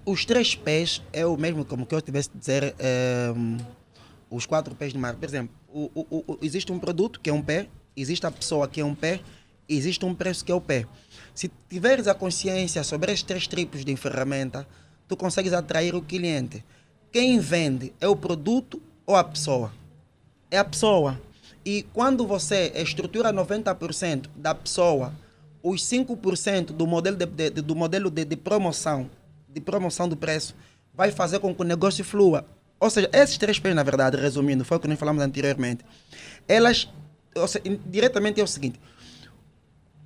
os três pés é o mesmo como que eu tivesse a dizer ahm, os quatro pés de mar. Por exemplo, o- o- existe um produto que é um pé, existe a pessoa que é um pé, existe um preço que é o pé. Se tiveres a consciência sobre estes três tipos de ferramenta, tu consegues atrair o cliente. Quem vende é o produto ou a pessoa? É a pessoa. E quando você estrutura 90% da pessoa, os 5% do modelo de, de- do modelo de, de promoção, de promoção do preço, vai fazer com que o negócio flua. Ou seja, esses três P's, na verdade, resumindo, foi o que nós falamos anteriormente, elas, seja, diretamente é o seguinte,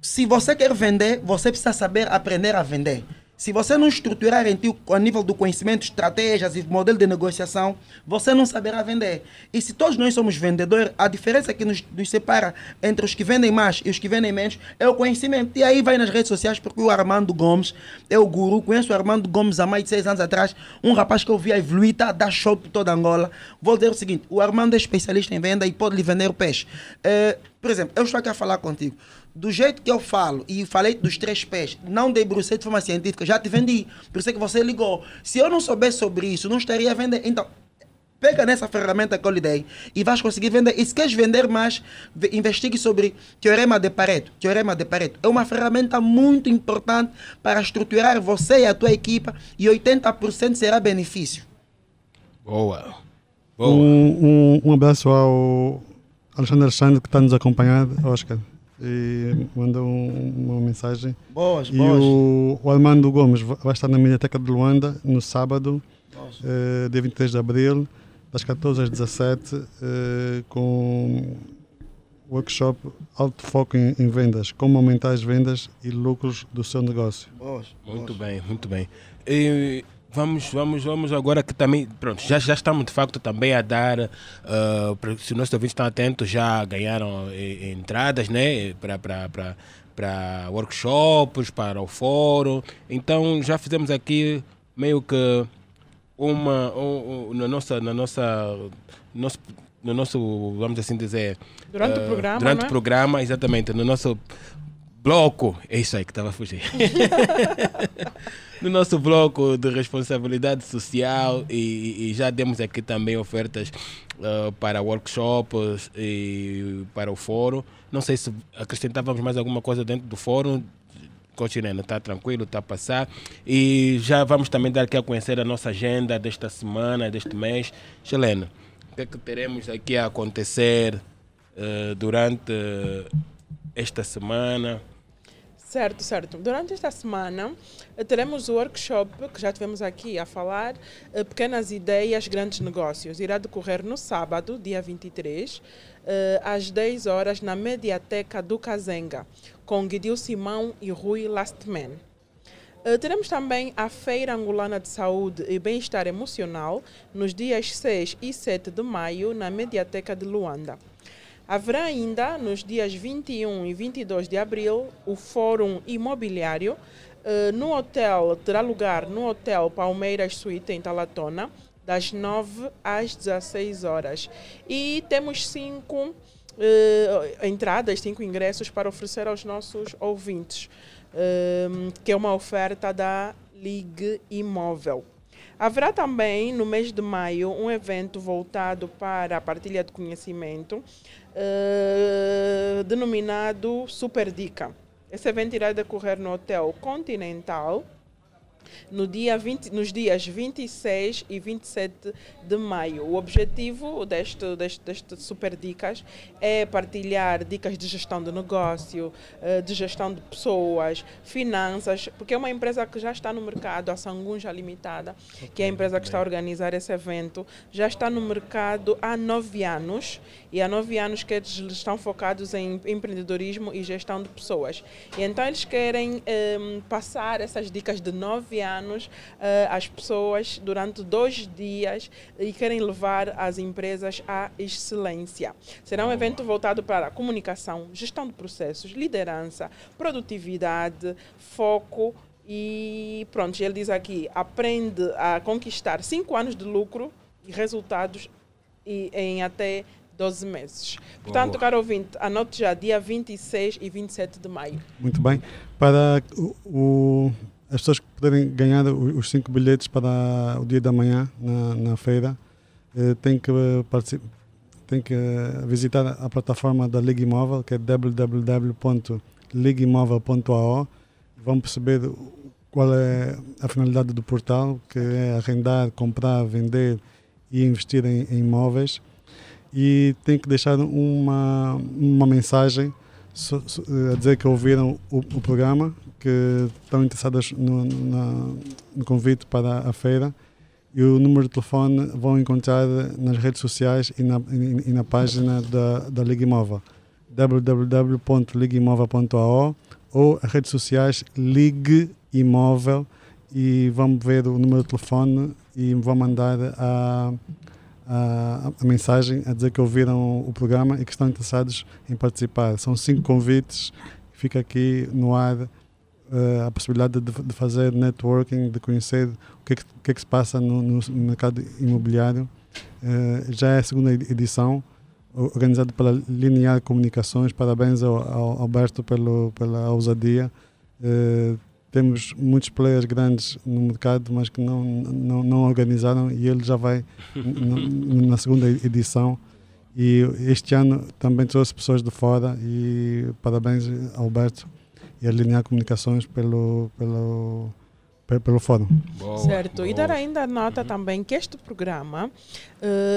se você quer vender, você precisa saber aprender a vender. Se você não estruturar em ti a nível do conhecimento, estratégias e modelo de negociação, você não saberá vender. E se todos nós somos vendedores, a diferença que nos, nos separa entre os que vendem mais e os que vendem menos é o conhecimento. E aí vai nas redes sociais, porque o Armando Gomes é o guru. Conheço o Armando Gomes há mais de seis anos atrás. Um rapaz que eu vi a evoluir, tá, dá show por toda Angola. Vou dizer o seguinte: o Armando é especialista em venda e pode lhe vender o peixe. Eh, por exemplo, eu estou aqui a falar contigo. Do jeito que eu falo e falei dos três pés, não debrucei de forma científica, já te vendi. Por isso é que você ligou. Se eu não soubesse sobre isso, não estaria a vender. Então, pega nessa ferramenta que eu lhe dei e vais conseguir vender. E se queres vender mais, ve- investigue sobre Teorema de Pareto. Teorema de Pareto é uma ferramenta muito importante para estruturar você e a tua equipa e 80% será benefício. Boa. Um, um, um abraço ao Alexandre Alexandre que está nos acompanhando, Oscar. E mandou um- uma mensagem. Boas, e boas. O, o Armando Gomes va- vai estar na Mediateca de Luanda no sábado, eh, dia 23 de abril, das 14 às 17, eh, com workshop Alto Foco em, em Vendas, como aumentar as vendas e lucros do seu negócio. Boas. Muito bem, muito bem. E vamos, vamos, vamos agora que também, pronto, já, já estamos de facto também a dar, para- se os nossos ouvintes estão atentos, já ganharam eh, entradas, né, para, para, para, para workshops, para o fórum. Então já fizemos aqui meio que uma, um- um- na nossa, na nossa, nosso, no nosso, vamos assim dizer, Durante o ah, programa, durante o é? programa, exatamente, no nosso bloco, é isso aí que estava a fugir. (laughs) no nosso bloco de responsabilidade social e, e já demos aqui também ofertas ah, para workshops e para o fórum. Não sei se acrescentávamos mais alguma coisa dentro do fórum. Continente, está tranquilo, está a passar. E já vamos também dar aqui a conhecer a nossa agenda desta semana, deste mês. Helena, o que é que teremos aqui a acontecer eh, durante eh, esta semana? Certo, certo. Durante esta semana eh, teremos o workshop que já tivemos aqui a falar, eh, Pequenas Ideias, Grandes Negócios. Irá decorrer no sábado, dia 23, eh, às 10 horas, na Mediateca do Kazenga, com Guidil Simão e Rui Lastman. Teremos também a Feira Angolana de Saúde e Bem-Estar Emocional nos dias 6 e 7 de maio na Mediateca de Luanda. Haverá ainda, nos dias 21 e 22 de abril, o Fórum Imobiliário. Uh, no hotel, terá lugar no Hotel Palmeiras Suíte, em Talatona, das 9 às 16 horas. E temos cinco eh, entradas, cinco ingressos para oferecer aos nossos ouvintes, ehm, que é uma oferta da Ligue Imóvel. Haverá também, no mês de maio, um evento voltado para a partilha de conhecimento, eh, denominado Super Dica. Esse evento irá decorrer no Hotel Continental, no dia 20, nos dias 26 e 27 de maio. O objetivo deste, deste, deste Super Dicas é partilhar dicas de gestão de negócio, eh, de gestão de pessoas, finanças, porque é uma empresa que já está no mercado, a Sangunja Limitada, que é a empresa que está a organizar esse evento, já está no mercado há nove anos e há nove anos que eles estão focados em empreendedorismo e gestão de pessoas. E então eles querem um, passar essas dicas de nove anos uh, às pessoas durante dois dias e querem levar as empresas à excelência. Será um evento voltado para a comunicação, gestão de processos, liderança, produtividade, foco e pronto, ele diz aqui, aprende a conquistar cinco anos de lucro e resultados em até 12 meses. Portanto, caro ouvinte, anote já dia 26 e 27 de maio. Muito bem. Para o, o, as pessoas poderem ganhar os cinco bilhetes para o dia da manhã na, na feira, eh, tem que participar tem que visitar a plataforma da Liga Imóvel, que é www.ligaimóvel.ao. Vão perceber qual é a finalidade do portal, que é arrendar, comprar, vender e investir em, em imóveis e tem que deixar uma, uma mensagem so, so, a dizer que ouviram o, o, programa, que estão interessadas no, na, no convite para a feira. E o número de telefone vão encontrar nas redes sociais e na, e, e na página da, da Liga Imóvel. www.ligaimóvel.ao ou as redes sociais Ligue Imóvel. E vão ver o número de telefone e vão mandar a a, a, mensagem a dizer que ouviram o programa e que estão interessados em participar. São cinco convites, fica aqui no ar uh, a possibilidade de, de, fazer networking, de conhecer o que é que, que, é que se passa no, no, mercado imobiliário. Uh, já é a segunda edição, organizada pela Linear Comunicações. Parabéns ao, ao Alberto pelo, pela ousadia. Uh, temos muitos players grandes no mercado, mas que não, não, não organizaram e ele já vai na segunda edição. E este ano também trouxe pessoas de fora e parabéns Alberto e a Comunicações pelo, pelo pelo fórum. Boa, certo. Boa. E dar ainda nota uhum. também que este programa uh,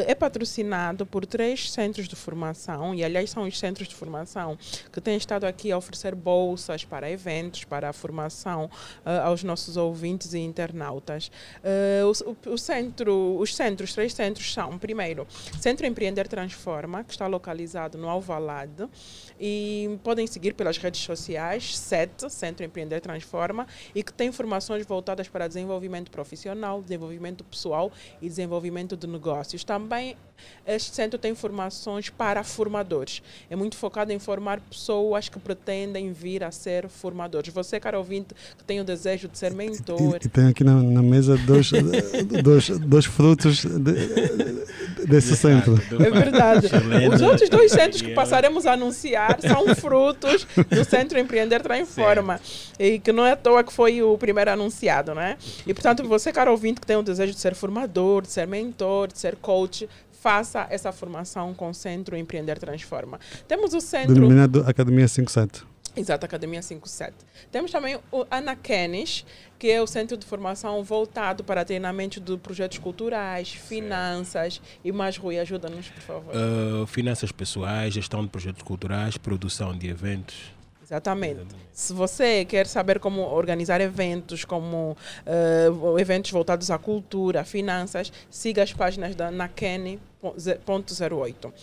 é patrocinado por três centros de formação, e aliás são os centros de formação que têm estado aqui a oferecer bolsas para eventos, para a formação uh, aos nossos ouvintes e internautas. Uh, o, o, centro, os centros, três centros são, primeiro, Centro Empreender Transforma, que está localizado no Alvalade, e podem seguir pelas redes sociais, SET, Centro Empreender Transforma, e que tem informações voltadas para desenvolvimento profissional, desenvolvimento pessoal e desenvolvimento de negócios. Também este centro tem formações para formadores. É muito focado em formar pessoas que pretendem vir a ser formadores. Você, cara ouvinte, que tem o desejo de ser mentor. E, e tem aqui na, na mesa dois, dois, dois frutos de, desse centro. É verdade. Os outros dois centros que passaremos a anunciar são frutos do Centro Empreender Transforma. E que não é à toa que foi o primeiro anunciado, né? E, portanto, você, cara ouvinte, que tem o desejo de ser formador, de ser mentor, de ser coach, faça essa formação com o Centro Empreender Transforma. Temos o centro... Denominado Academia 57. Exato, Academia 57. Temos também o Anakenes, que é o centro de formação voltado para treinamento de projetos culturais, finanças e mais Rui, ajuda-nos, por favor. Uh, finanças pessoais, gestão de projetos culturais, produção de eventos. Exatamente. Se você quer saber como organizar eventos, como uh, eventos voltados à cultura, finanças, siga as páginas da Nakene 0.08.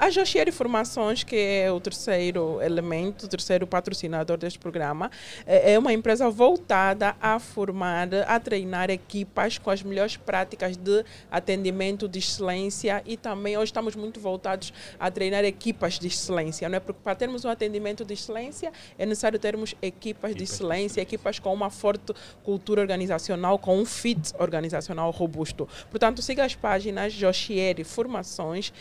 A Jochier Informações, que é o terceiro elemento, o terceiro patrocinador deste programa, é, é uma empresa voltada a formar, a treinar equipas com as melhores práticas de atendimento de excelência e também hoje estamos muito voltados a treinar equipas de excelência, não é? Porque para termos um atendimento de excelência é necessário termos equipas de excelência, equipas com uma forte cultura organizacional, com um fit organizacional robusto. Portanto, siga as páginas Jochier Joshieri Formações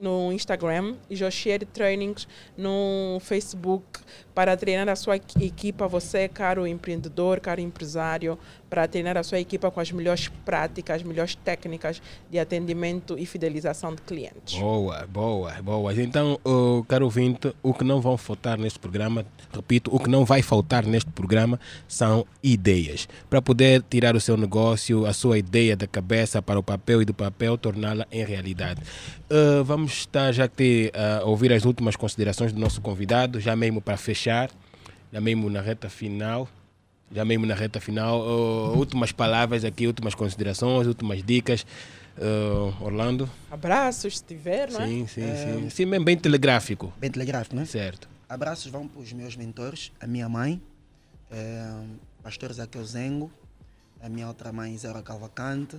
no Instagram e Joshieri Trainings no Facebook para treinar a sua equipa, você, caro empreendedor, caro empresário, para treinar a sua equipa com as melhores práticas, as melhores técnicas de atendimento e fidelização de clientes. Boa, boa, boa. Então, caro ouvinte, o que não vão faltar neste programa, repito, o que não vai faltar neste programa são ideias. Para poder tirar o seu negócio, a sua ideia da cabeça para o papel e do papel torná-la em realidade. Uh, vamos estar já que a uh, ouvir as últimas considerações do nosso convidado, já mesmo para fechar, já mesmo na reta final. Já mesmo na reta final, uh, últimas palavras aqui, últimas considerações, últimas dicas. Uh, Orlando? Abraços, se tiver, não é? Sim, sim, sim. Sim, bem, bem telegráfico. Bem telegráfico, né? Certo. Abraços vão para os meus mentores, a minha mãe, é, pastor Zaqueu Zengo, a minha outra mãe, Zera Calvacante,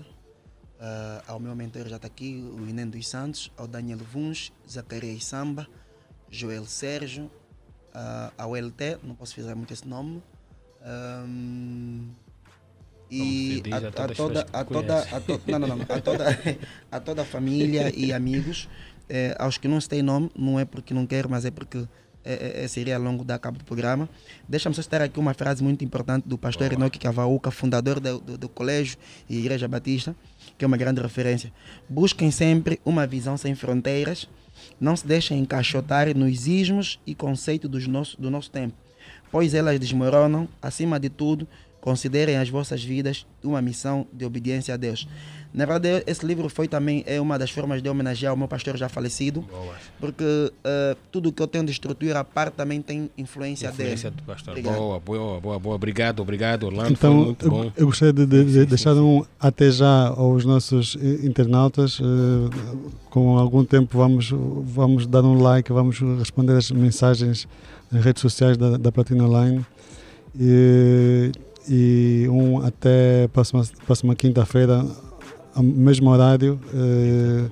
uh, ao meu mentor já está aqui, o Inem dos Santos, ao Daniel Vuns, Zacarias Samba, Joel Sérgio, uh, ao LT, não posso fazer muito esse nome, um, e a, a, toda, a toda, a toda, não, não, não, a toda, a toda a família e amigos, eh, aos que não se tem nome, não é porque não quero, mas é porque é, é, seria ao longo da cabo do programa. Deixa-me só citar aqui uma frase muito importante do pastor Enoque Cavaúca, fundador do, do, do, Colégio e Igreja Batista, que é uma grande referência. Busquem sempre uma visão sem fronteiras, não se deixem encaixotar nos ismos e conceitos dos nosso, do nosso tempo pois elas desmoronam, acima de tudo, considerem as vossas vidas uma missão de obediência a Deus. Na verdade, esse livro foi também é uma das formas de homenagear o meu pastor já falecido, Boa. porque uh, tudo que eu tenho de estrutura, a parte também tem influência, influência dele. do pastor. Obrigado. Boa, boa, boa, boa. Obrigado, obrigado, Orlando. Então, muito eu, bom. eu gostaria de, de, de deixar um até já aos nossos internautas. Uh, com algum tempo vamos, vamos dar um like, vamos responder as mensagens nas redes sociais da, da Platina Online. E, e um até próxima, próxima quinta-feira, mesmo horário, eh,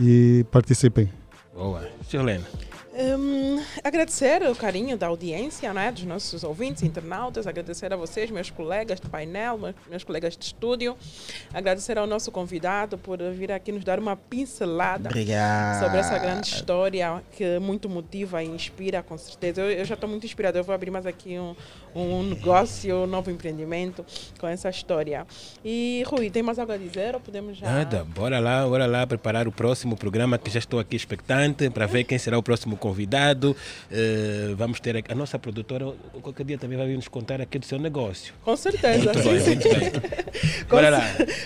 e participem. Boa. Helena. Um, agradecer o carinho da audiência, né, dos nossos ouvintes, internautas, agradecer a vocês, meus colegas de painel, meus colegas de estúdio, agradecer ao nosso convidado por vir aqui nos dar uma pincelada Obrigado. sobre essa grande história que muito motiva e inspira, com certeza. Eu, eu já estou muito inspirada, eu vou abrir mais aqui um, um negócio, um novo empreendimento com essa história. E Rui, tem mais algo a dizer ou podemos já... Nada, bora lá, bora lá preparar o próximo programa que já estou aqui expectante para ver quem será o próximo convidado. Uh, vamos ter a, a nossa produtora, qualquer dia também vai vir nos contar aqui do seu negócio. Com certeza. Muito bem, muito bem. (laughs) Bora lá.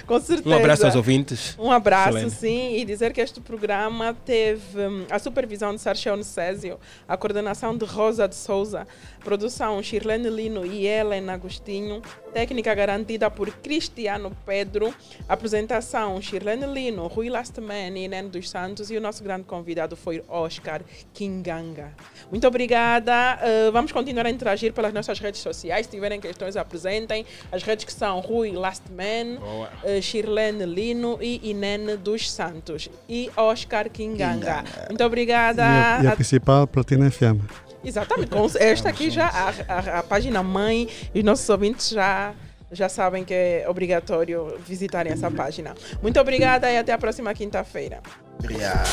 Com certeza. Um abraço aos ouvintes. Um abraço, sim, e dizer que este programa teve hum, a supervisão de Sarchel Necésio, a coordenação de Rosa de Souza, produção Shirlene Lino e Helena Agostinho, técnica garantida por Cristiano Pedro, apresentação Shirlene Lino, Rui Lastman e Nene dos Santos e o nosso grande convidado foi Oscar Kinganga. Muito obrigada. Uh, vamos continuar a interagir pelas nossas redes sociais. Se tiverem questões, apresentem. As redes que são Rui Lastman, uh, Shirlene Lino e Inene dos Santos. E Oscar Kinganga. Kinganga. Muito obrigada. E a, e a principal, Platina FM. Exatamente. Com esta aqui já, a, a, a página mãe, e os nossos ouvintes já já sabem que é obrigatório visitarem essa página. Muito obrigada e até a próxima quinta-feira. Obrigado.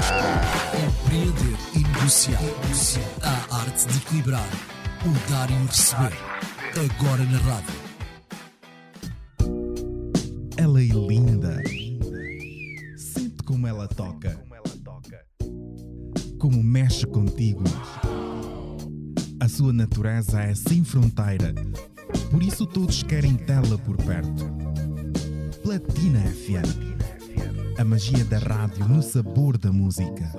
Empreender e negociar. A arte de equilibrar. O dar e o receber. Agora na rádio. Ela é linda. Sente como ela toca. Como mexe contigo. A sua natureza é sem fronteira. Por isso todos querem tê-la por perto. Platina FM. A magia da rádio no sabor da música.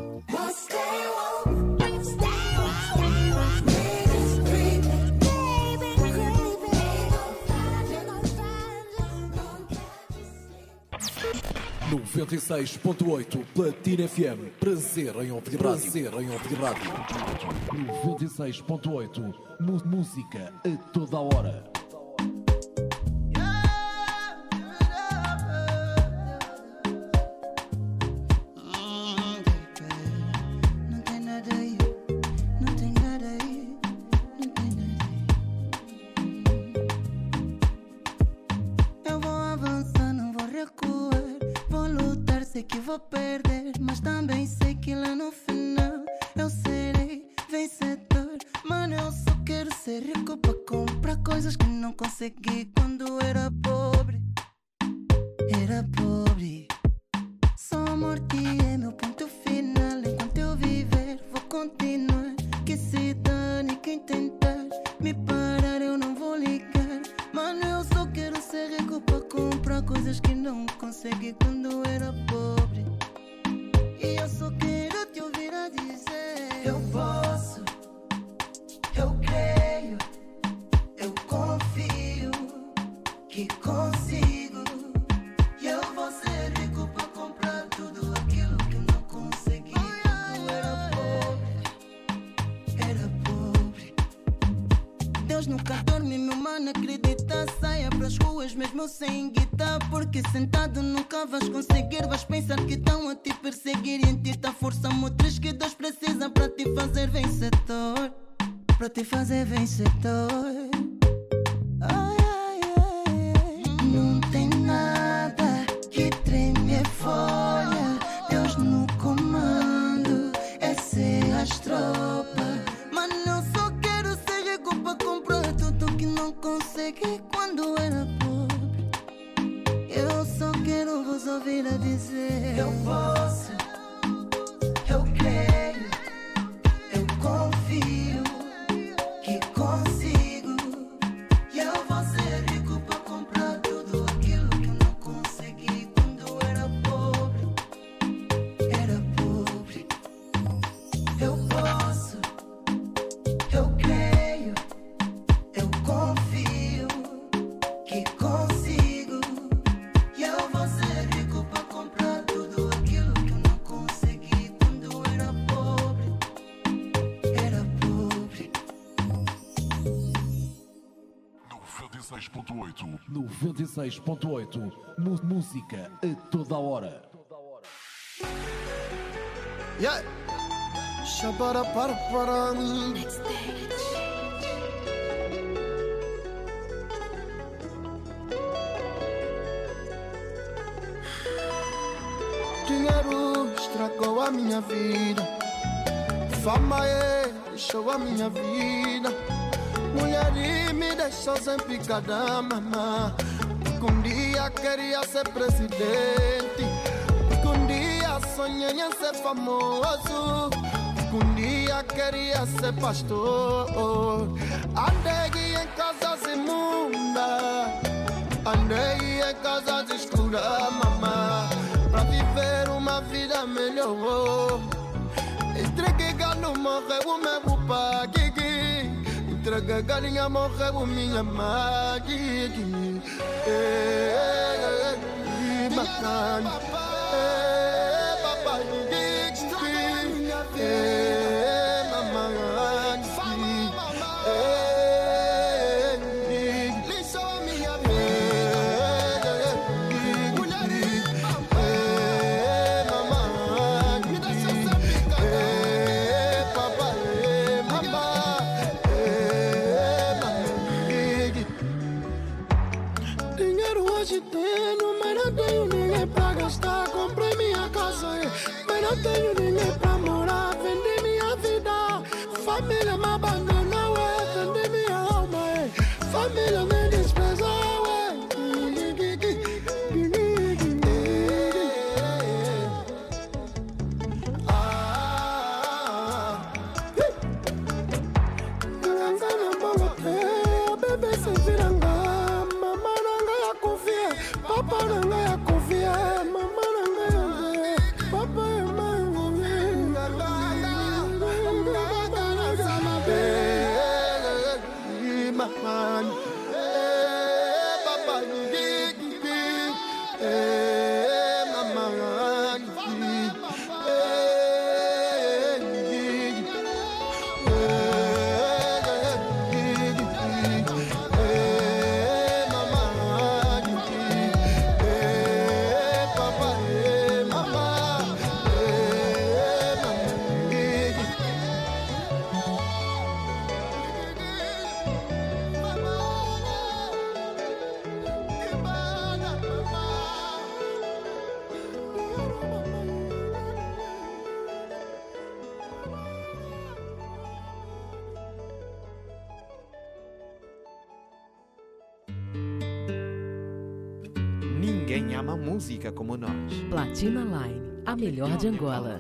Noventa e seis ponto oito Platina FM. Prazer em ouvir. Prazer em ouvir rádio. Noventa e seis ponto oito Música a toda hora. Quando era pobre, era pobre. Só morte é meu ponto final. Enquanto eu viver, vou continuar. Que se dane quem tentar me parar, eu não vou ligar. Mano, eu só quero ser rico para comprar coisas que não consegui quando era pobre. E eu só quero te ouvir a dizer: Eu vou. 96.8. Mu música a toda a hora. Yeah. Shabara parparam. Dinheiro estragou a minha vida. Fama é, deixou a minha vida. Mulher e me deixou sem picada, mamãe. Com dia queria ser presidente, Porque um dia sonhei em ser famoso, com dia queria ser pastor. Andei em casas imundas, andei em casas escuras, mamá, pra viver uma vida melhor. Entreguei galo, morreu o meu pai. Traga galinha morre o minha magui Bacana Música como nós. Platina Line, a melhor de Angola.